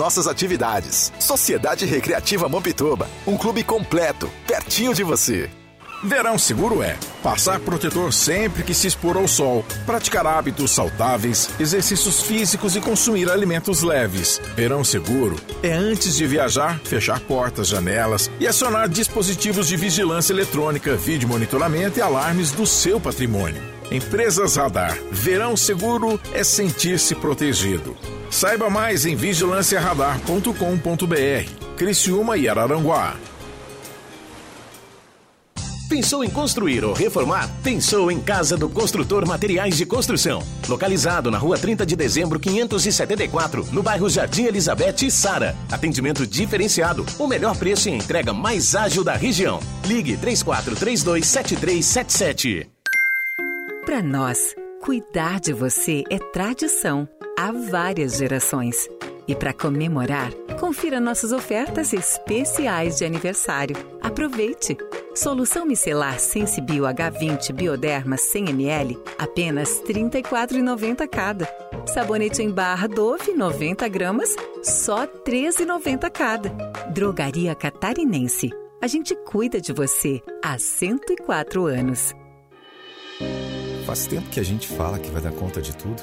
N: nossas atividades. Sociedade Recreativa Mampituba, um clube completo, pertinho de você.
F: Verão seguro é passar protetor sempre que se expor ao sol, praticar hábitos saudáveis, exercícios físicos e consumir alimentos leves. Verão seguro é antes de viajar, fechar portas, janelas e acionar dispositivos de vigilância eletrônica, vídeo monitoramento e alarmes do seu patrimônio. Empresas Radar. Verão seguro é sentir-se protegido. Saiba mais em vigilanciaradar.com.br. Criciúma e Araranguá.
O: Pensou em construir ou reformar? Pensou em Casa do Construtor Materiais de Construção. Localizado na rua 30 de dezembro, 574, no bairro Jardim Elizabeth e Sara. Atendimento diferenciado, o melhor preço e entrega mais ágil da região. Ligue 3432 7377.
P: Para nós, cuidar de você é tradição há várias gerações. E para comemorar, confira nossas ofertas especiais de aniversário. Aproveite! Solução micelar Sensibio H20 Bioderma 100ml, apenas R$ 34,90 cada. Sabonete em barra Dove 90 gramas, só R$ 13,90 cada. Drogaria Catarinense. A gente cuida de você há 104 anos.
Q: Faz tempo que a gente fala que vai dar conta de tudo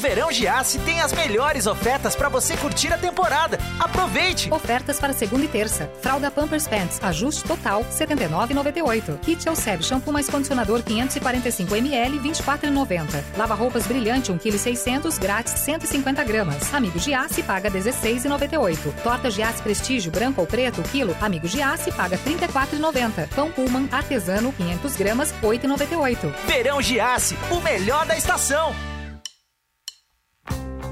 R: verão Giasse tem as melhores ofertas para você curtir a temporada. Aproveite!
S: Ofertas para segunda e terça. Fralda Pampers Pants, ajuste total, R$ 79,98. Kit Elseb, shampoo mais condicionador 545ml, R$ 24,90. Lava roupas brilhante, 1,6 kg, grátis 150 gramas. Amigo Giasse, paga R$ 16,98. Torta Giasse Prestígio, branco ou preto, quilo, Amigo Giasse, paga R$ 34,90. Pão Pullman, artesano, 500 gramas, R$ 8,98.
R: Verão Giasse, o melhor da estação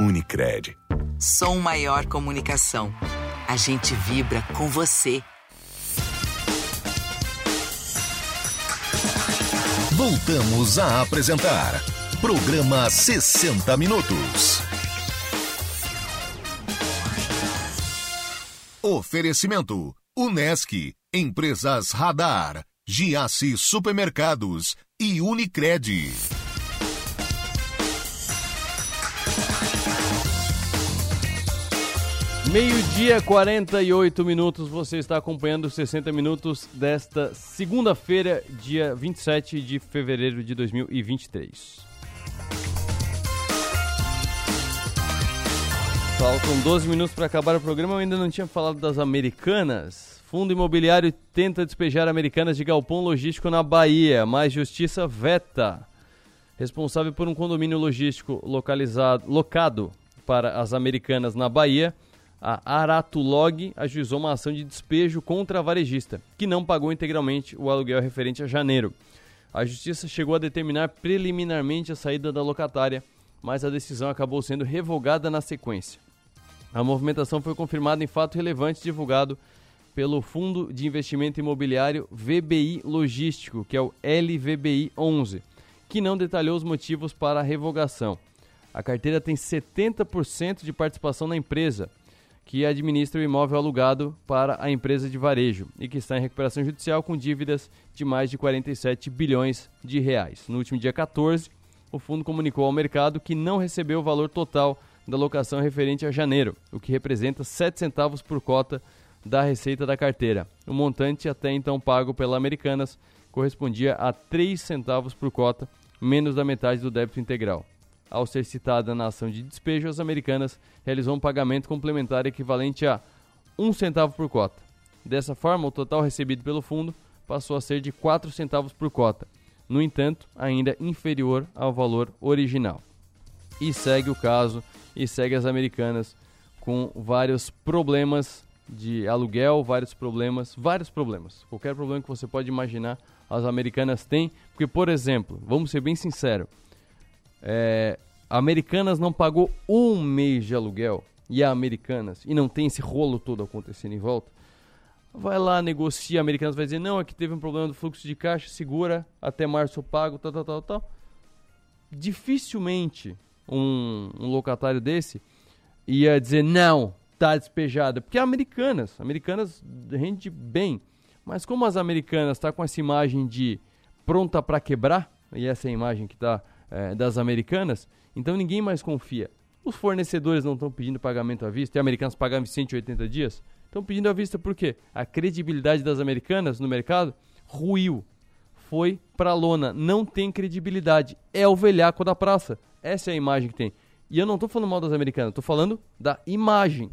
E: Unicred.
I: Som Maior Comunicação. A gente vibra com você.
J: Voltamos a apresentar Programa 60 Minutos. Oferecimento: Unesc, Empresas Radar, Giasse Supermercados e Unicred.
A: Meio-dia, 48 minutos. Você está acompanhando os 60 minutos desta segunda-feira, dia 27 de fevereiro de 2023. Faltam 12 minutos para acabar o programa. Eu ainda não tinha falado das americanas. Fundo imobiliário tenta despejar americanas de galpão logístico na Bahia, mas justiça veta. Responsável por um condomínio logístico localizado, locado para as americanas na Bahia, a Aratulog ajuizou uma ação de despejo contra a varejista, que não pagou integralmente o aluguel referente a janeiro. A justiça chegou a determinar preliminarmente a saída da locatária, mas a decisão acabou sendo revogada na sequência. A movimentação foi confirmada em fato relevante divulgado pelo Fundo de Investimento Imobiliário VBI Logístico, que é o LVBI 11, que não detalhou os motivos para a revogação. A carteira tem 70% de participação na empresa, que administra o imóvel alugado para a empresa de varejo e que está em recuperação judicial com dívidas de mais de 47 bilhões de reais. No último dia 14, o fundo comunicou ao mercado que não recebeu o valor total da locação referente a janeiro, o que representa 7 centavos por cota da receita da carteira. O montante até então pago pela Americanas correspondia a 3 centavos por cota, menos da metade do débito integral. Ao ser citada na ação de despejo, as Americanas realizou um pagamento complementar equivalente a 1 centavo por cota. Dessa forma, o total recebido pelo fundo passou a ser de 4 centavos por cota, no entanto, ainda inferior ao valor original. E segue o caso e segue as americanas com vários problemas de aluguel, vários problemas, vários problemas. Qualquer problema que você pode imaginar, as americanas têm. Porque, por exemplo, vamos ser bem sinceros, é, Americanas não pagou um mês de aluguel. E a Americanas, e não tem esse rolo todo acontecendo em volta, vai lá, negocia, a Americanas vai dizer, não, aqui teve um problema do fluxo de caixa, segura, até março eu pago, tal, tal, tal, tal. Dificilmente um, um locatário desse ia dizer não, tá despejada, porque é americanas, americanas rende bem, mas como as americanas tá com essa imagem de pronta para quebrar, e essa é a imagem que tá é, das americanas, então ninguém mais confia. Os fornecedores não estão pedindo pagamento à vista, e americanos pagam em 180 dias, estão pedindo à vista por quê? A credibilidade das americanas no mercado ruiu, foi pra lona, não tem credibilidade, é o velhaco da praça. Essa é a imagem que tem. E eu não estou falando mal das americanas, estou falando da imagem.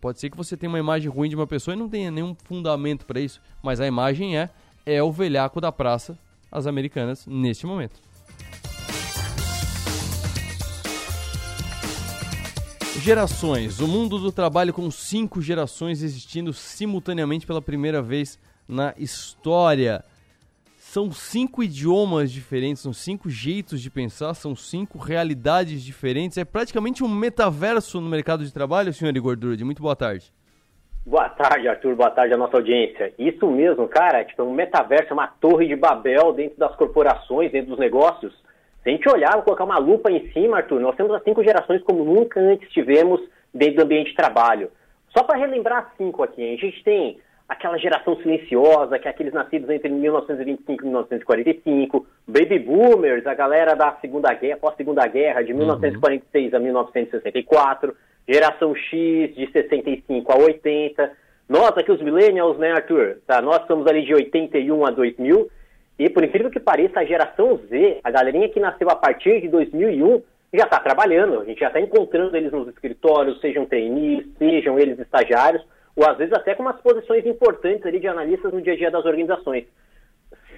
A: Pode ser que você tenha uma imagem ruim de uma pessoa e não tenha nenhum fundamento para isso, mas a imagem é é o velhaco da praça, as americanas, neste momento. Gerações. O mundo do trabalho com cinco gerações existindo simultaneamente pela primeira vez na história. São cinco idiomas diferentes, são cinco jeitos de pensar, são cinco realidades diferentes. É praticamente um metaverso no mercado de trabalho, senhor Igor Durdi. Muito boa tarde.
T: Boa tarde, Arthur. Boa tarde à nossa audiência. Isso mesmo, cara. Tipo, um metaverso é uma torre de Babel dentro das corporações, dentro dos negócios. Se a gente olhar, colocar uma lupa em cima, Arthur, nós temos as cinco gerações como nunca antes tivemos dentro do ambiente de trabalho. Só para relembrar cinco aqui, a gente tem aquela geração silenciosa, que é aqueles nascidos entre 1925 e 1945, baby boomers, a galera da Segunda Guerra, pós-Segunda Guerra, de 1946 uhum. a 1964, geração X de 65 a 80. Nós aqui os millennials, né, Arthur? Tá, nós somos ali de 81 a 2000. E por incrível que pareça, a geração Z, a galerinha que nasceu a partir de 2001, já está trabalhando. A gente já está encontrando eles nos escritórios, sejam trainees, sejam eles estagiários ou às vezes até com umas posições importantes ali de analistas no dia a dia das organizações.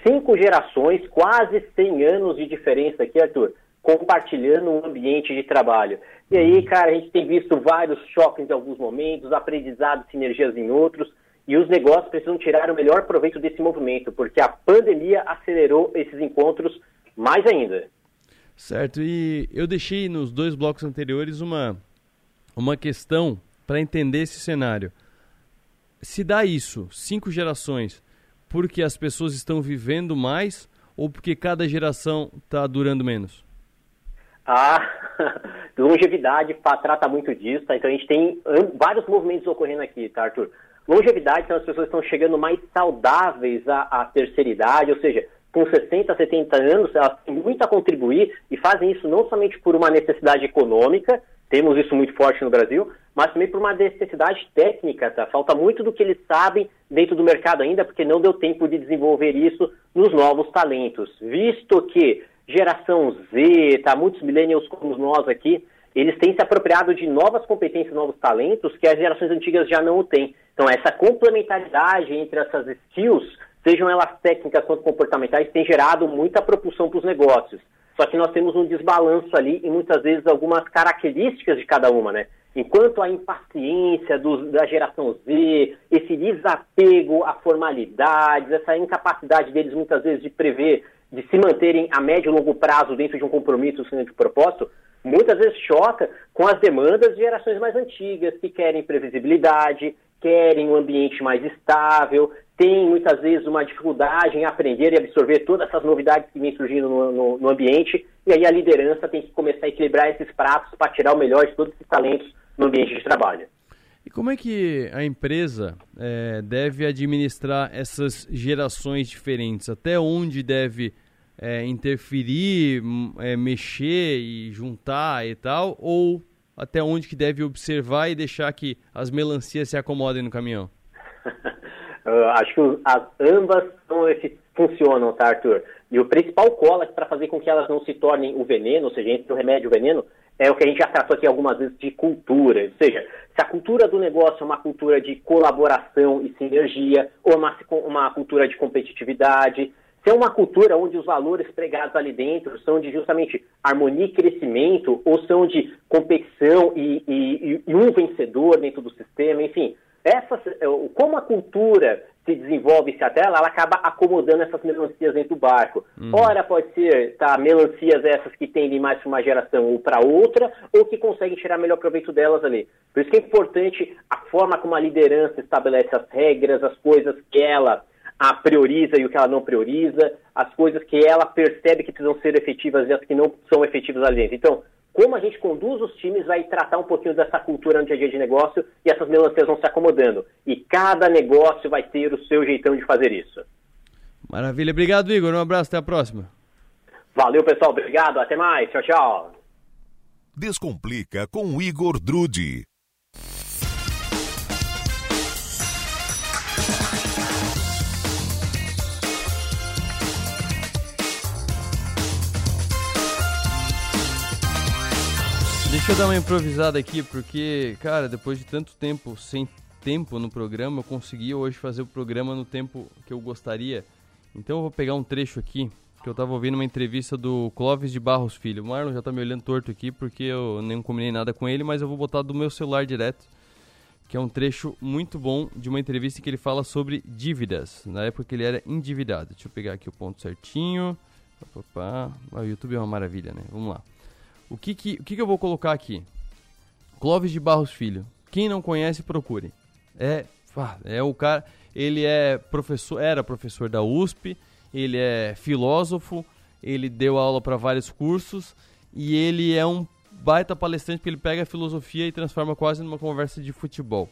T: Cinco gerações, quase 100 anos de diferença aqui, Arthur, compartilhando um ambiente de trabalho. E aí, cara, a gente tem visto vários choques em alguns momentos, aprendizados, sinergias em outros, e os negócios precisam tirar o melhor proveito desse movimento, porque a pandemia acelerou esses encontros mais ainda.
A: Certo, e eu deixei nos dois blocos anteriores uma, uma questão para entender esse cenário se dá isso, cinco gerações, porque as pessoas estão vivendo mais ou porque cada geração está durando menos?
T: A [LAUGHS] longevidade trata muito disso, tá? Então a gente tem vários movimentos ocorrendo aqui, tá, Arthur? Longevidade são as pessoas estão chegando mais saudáveis à, à terceira idade, ou seja, com 60, 70 anos, elas têm muito a contribuir e fazem isso não somente por uma necessidade econômica, temos isso muito forte no Brasil, mas também por uma necessidade técnica, tá? Falta muito do que eles sabem dentro do mercado ainda, porque não deu tempo de desenvolver isso nos novos talentos. Visto que geração Z, tá? Muitos millennials como nós aqui, eles têm se apropriado de novas competências, novos talentos que as gerações antigas já não têm. Então, essa complementaridade entre essas skills, sejam elas técnicas quanto comportamentais, tem gerado muita propulsão para os negócios. Só que nós temos um desbalanço ali e muitas vezes algumas características de cada uma, né? Enquanto a impaciência da geração Z, esse desapego a formalidades, essa incapacidade deles muitas vezes de prever, de se manterem a médio e longo prazo dentro de um compromisso, de propósito, muitas vezes choca com as demandas de gerações mais antigas, que querem previsibilidade, querem um ambiente mais estável, têm muitas vezes uma dificuldade em aprender e absorver todas essas novidades que vêm surgindo no, no, no ambiente, e aí a liderança tem que começar a equilibrar esses pratos para tirar o melhor de todos esses talentos no ambiente de trabalho.
A: E como é que a empresa é, deve administrar essas gerações diferentes? Até onde deve é, interferir, é, mexer e juntar e tal? Ou até onde que deve observar e deixar que as melancias se acomodem no caminhão? [LAUGHS]
T: acho que as, ambas são, funcionam, tá, Arthur? E o principal cola para fazer com que elas não se tornem o veneno, ou seja, entre o remédio e o veneno, é o que a gente já tratou aqui algumas vezes de cultura. Ou seja, se a cultura do negócio é uma cultura de colaboração e sinergia, ou uma, uma cultura de competitividade, se é uma cultura onde os valores pregados ali dentro são de justamente harmonia e crescimento, ou são de competição e, e, e um vencedor dentro do sistema, enfim, essa, como a cultura se desenvolve se até ela, ela acaba acomodando essas melancias dentro do barco. Hum. Ora pode ser tá, melancias essas que tendem mais para uma geração ou para outra, ou que conseguem tirar melhor proveito delas ali. Por isso que é importante a forma como a liderança estabelece as regras, as coisas que ela a prioriza e o que ela não prioriza, as coisas que ela percebe que precisam ser efetivas e as que não são efetivas ali dentro. Então, como a gente conduz os times vai tratar um pouquinho dessa cultura no dia a dia de negócio e essas melancias vão se acomodando. E cada negócio vai ter o seu jeitão de fazer isso.
A: Maravilha. Obrigado, Igor. Um abraço. Até a próxima.
T: Valeu, pessoal. Obrigado. Até mais. Tchau, tchau.
J: Descomplica com Igor Drude.
A: Deixa eu dar uma improvisada aqui, porque, cara, depois de tanto tempo sem tempo no programa, eu consegui hoje fazer o programa no tempo que eu gostaria. Então eu vou pegar um trecho aqui, que eu tava ouvindo uma entrevista do Clóvis de Barros Filho. O Marlon já tá me olhando torto aqui, porque eu nem combinei nada com ele, mas eu vou botar do meu celular direto, que é um trecho muito bom de uma entrevista que ele fala sobre dívidas, na época que ele era endividado. Deixa eu pegar aqui o ponto certinho. Opa, o YouTube é uma maravilha, né? Vamos lá. O que que, o que que eu vou colocar aqui? Clóvis de Barros Filho. Quem não conhece, procure. É, é o cara, ele é professor, era professor da USP, ele é filósofo, ele deu aula para vários cursos e ele é um baita palestrante porque ele pega a filosofia e transforma quase numa conversa de futebol.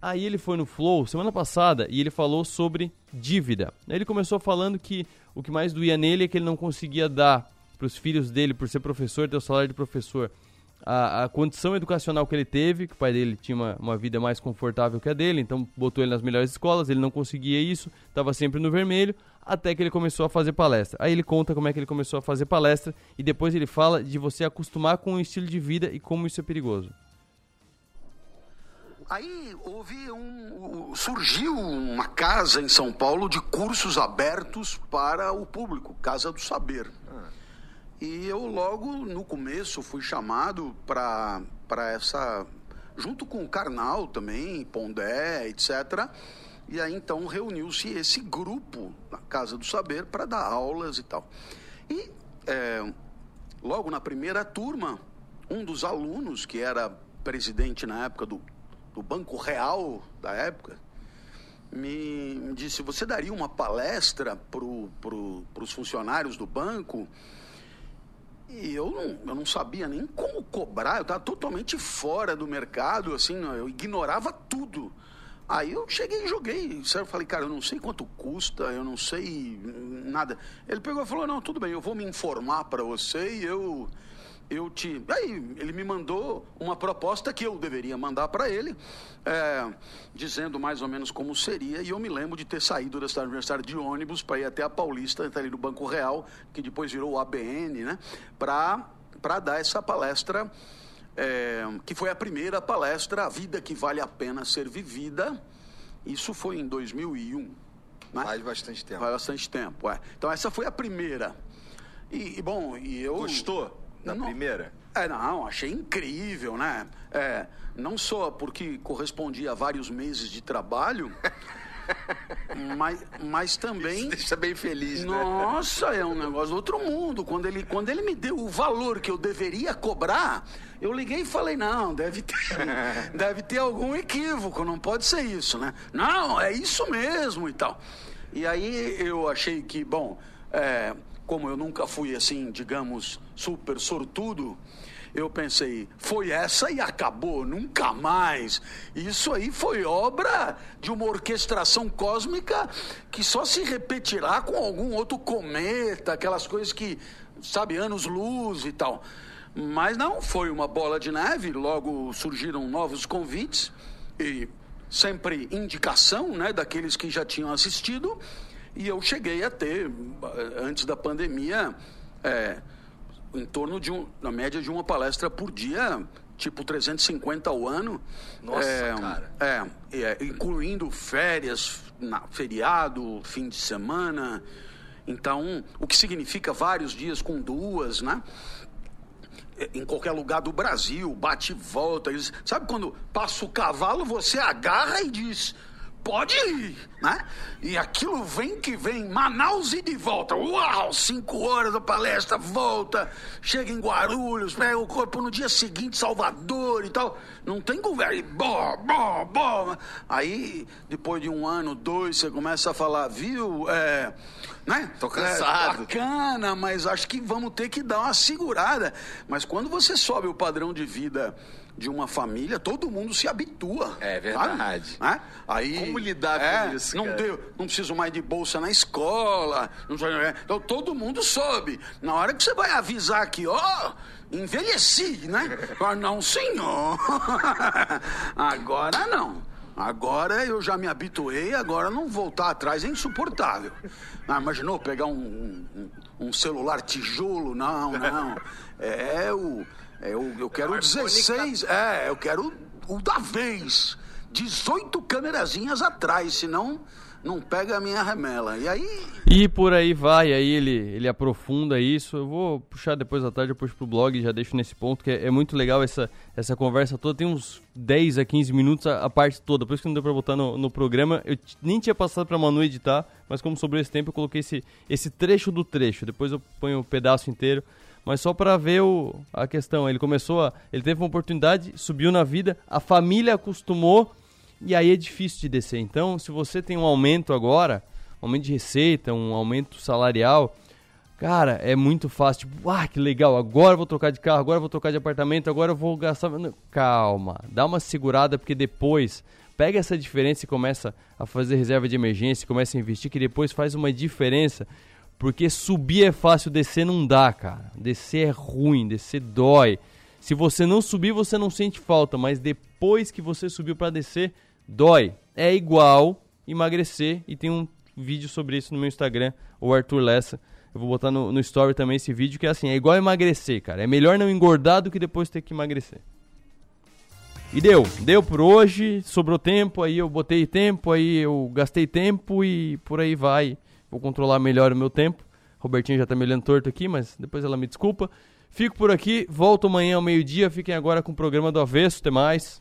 A: Aí ele foi no Flow semana passada e ele falou sobre dívida. Ele começou falando que o que mais doía nele é que ele não conseguia dar para os filhos dele, por ser professor, ter o salário de professor, a, a, condição educacional que ele teve, que o pai dele tinha uma, uma vida mais confortável que a dele, então botou ele nas melhores escolas, ele não conseguia isso, estava sempre no vermelho, até que ele começou a fazer palestra. Aí ele conta como é que ele começou a fazer palestra e depois ele fala de você acostumar com o estilo de vida e como isso é perigoso.
U: Aí houve um, surgiu uma casa em São Paulo de cursos abertos para o público, Casa do Saber. E eu logo no começo fui chamado para essa. junto com o Karnal também, Pondé, etc. E aí então reuniu-se esse grupo na Casa do Saber para dar aulas e tal. E é, logo na primeira turma, um dos alunos, que era presidente na época do, do Banco Real da época, me disse: Você daria uma palestra para pro, os funcionários do banco? E eu não, eu não sabia nem como cobrar, eu estava totalmente fora do mercado, assim, eu ignorava tudo. Aí eu cheguei e joguei. Eu falei, cara, eu não sei quanto custa, eu não sei nada. Ele pegou e falou, não, tudo bem, eu vou me informar para você e eu eu te. Aí ele me mandou uma proposta que eu deveria mandar para ele, é, dizendo mais ou menos como seria. E eu me lembro de ter saído da cidade universitária de ônibus para ir até a Paulista, até ali no Banco Real, que depois virou o ABN, né? Para dar essa palestra, é, que foi a primeira palestra, A Vida que Vale a Pena Ser Vivida. Isso foi em 2001. Né?
V: Faz bastante tempo.
U: Faz bastante tempo, é. Então essa foi a primeira. E, e bom, e eu.
V: Gostou? Na não, primeira?
U: É, não, achei incrível, né? É, não só porque correspondia a vários meses de trabalho, [LAUGHS] mas, mas também. Isso
V: deixa bem feliz,
U: né? Nossa, é um negócio do outro mundo. Quando ele, quando ele me deu o valor que eu deveria cobrar, eu liguei e falei: não, deve ter, [LAUGHS] deve ter algum equívoco, não pode ser isso, né? Não, é isso mesmo e tal. E aí eu achei que, bom. É, como eu nunca fui assim, digamos, super sortudo, eu pensei, foi essa e acabou, nunca mais. Isso aí foi obra de uma orquestração cósmica que só se repetirá com algum outro cometa, aquelas coisas que, sabe, anos-luz e tal. Mas não, foi uma bola de neve, logo surgiram novos convites e sempre indicação, né, daqueles que já tinham assistido. E eu cheguei a ter, antes da pandemia, é, em torno de, um, na média de uma palestra por dia, tipo 350 ao ano.
V: Nossa, é, cara.
U: É, é, incluindo férias, na, feriado, fim de semana. Então, o que significa vários dias com duas, né? É, em qualquer lugar do Brasil, bate e volta. Sabe quando passa o cavalo, você agarra e diz: pode ir, né? E aquilo vem que vem, Manaus e de volta. Uau, cinco horas da palestra, volta, chega em Guarulhos, pega o corpo no dia seguinte, Salvador e tal. Não tem conversa, bom, bom, bom. Aí, depois de um ano, dois, você começa a falar, viu, é, né?
V: Tô cansado.
U: É, bacana, mas acho que vamos ter que dar uma segurada. Mas quando você sobe o padrão de vida de uma família, todo mundo se habitua.
V: É verdade.
U: Né? Aí,
V: Como lidar
U: é,
V: com isso?
U: Não, deu, não preciso mais de bolsa na escola. Não, então todo mundo sobe. Na hora que você vai avisar que, ó, envelheci, né? [LAUGHS] Ah, não, senhor. [LAUGHS] Agora não. Agora eu já me habituei, agora não voltar atrás é insuportável. Ah, imaginou pegar um, um, um celular tijolo? Não, não. [LAUGHS] É o eu, eu quero 16, é, eu quero o da vez. 18 câmerazinhas atrás, senão não pega a minha remela. E aí.
A: E por aí vai, aí ele, ele aprofunda isso. Eu vou puxar depois da tarde, eu puxo pro blog já deixo nesse ponto, que é, é, muito legal essa, essa conversa toda. Tem uns 10 a 15 minutos a, a parte toda, por isso que não deu pra botar no, no programa. Eu nem tinha passado pra Manu editar, mas como sobrou esse tempo, eu coloquei esse, esse trecho do trecho. Depois eu ponho o pedaço inteiro mas só para ver o, a questão. Ele começou a, ele teve uma oportunidade, subiu na vida, a família acostumou e aí é difícil de descer. Então, se você tem um aumento agora, um aumento de receita, um aumento salarial, cara, é muito fácil. Tipo, ah, que legal, agora vou trocar de carro, agora vou trocar de apartamento, agora eu vou gastar. Calma, dá uma segurada porque depois pega essa diferença e começa a fazer reserva de emergência, começa a investir, que depois faz uma diferença porque subir é fácil, descer não dá, cara. Descer é ruim, descer dói. Se você não subir, você não sente falta, mas depois que você subiu para descer, dói. É igual emagrecer e tem um vídeo sobre isso no meu Instagram, o Arthur Lessa. Eu vou botar no, no story também esse vídeo que é assim, é igual emagrecer, cara. É melhor não engordar do que depois ter que emagrecer. E deu, deu por hoje, sobrou tempo, aí eu botei tempo, aí eu gastei tempo e por aí vai. Vou controlar melhor o meu tempo. Robertinho já tá me olhando torto aqui, mas depois ela me desculpa. Fico por aqui, volto amanhã ao meio-dia. Fiquem agora com o programa do Avesso. Até mais.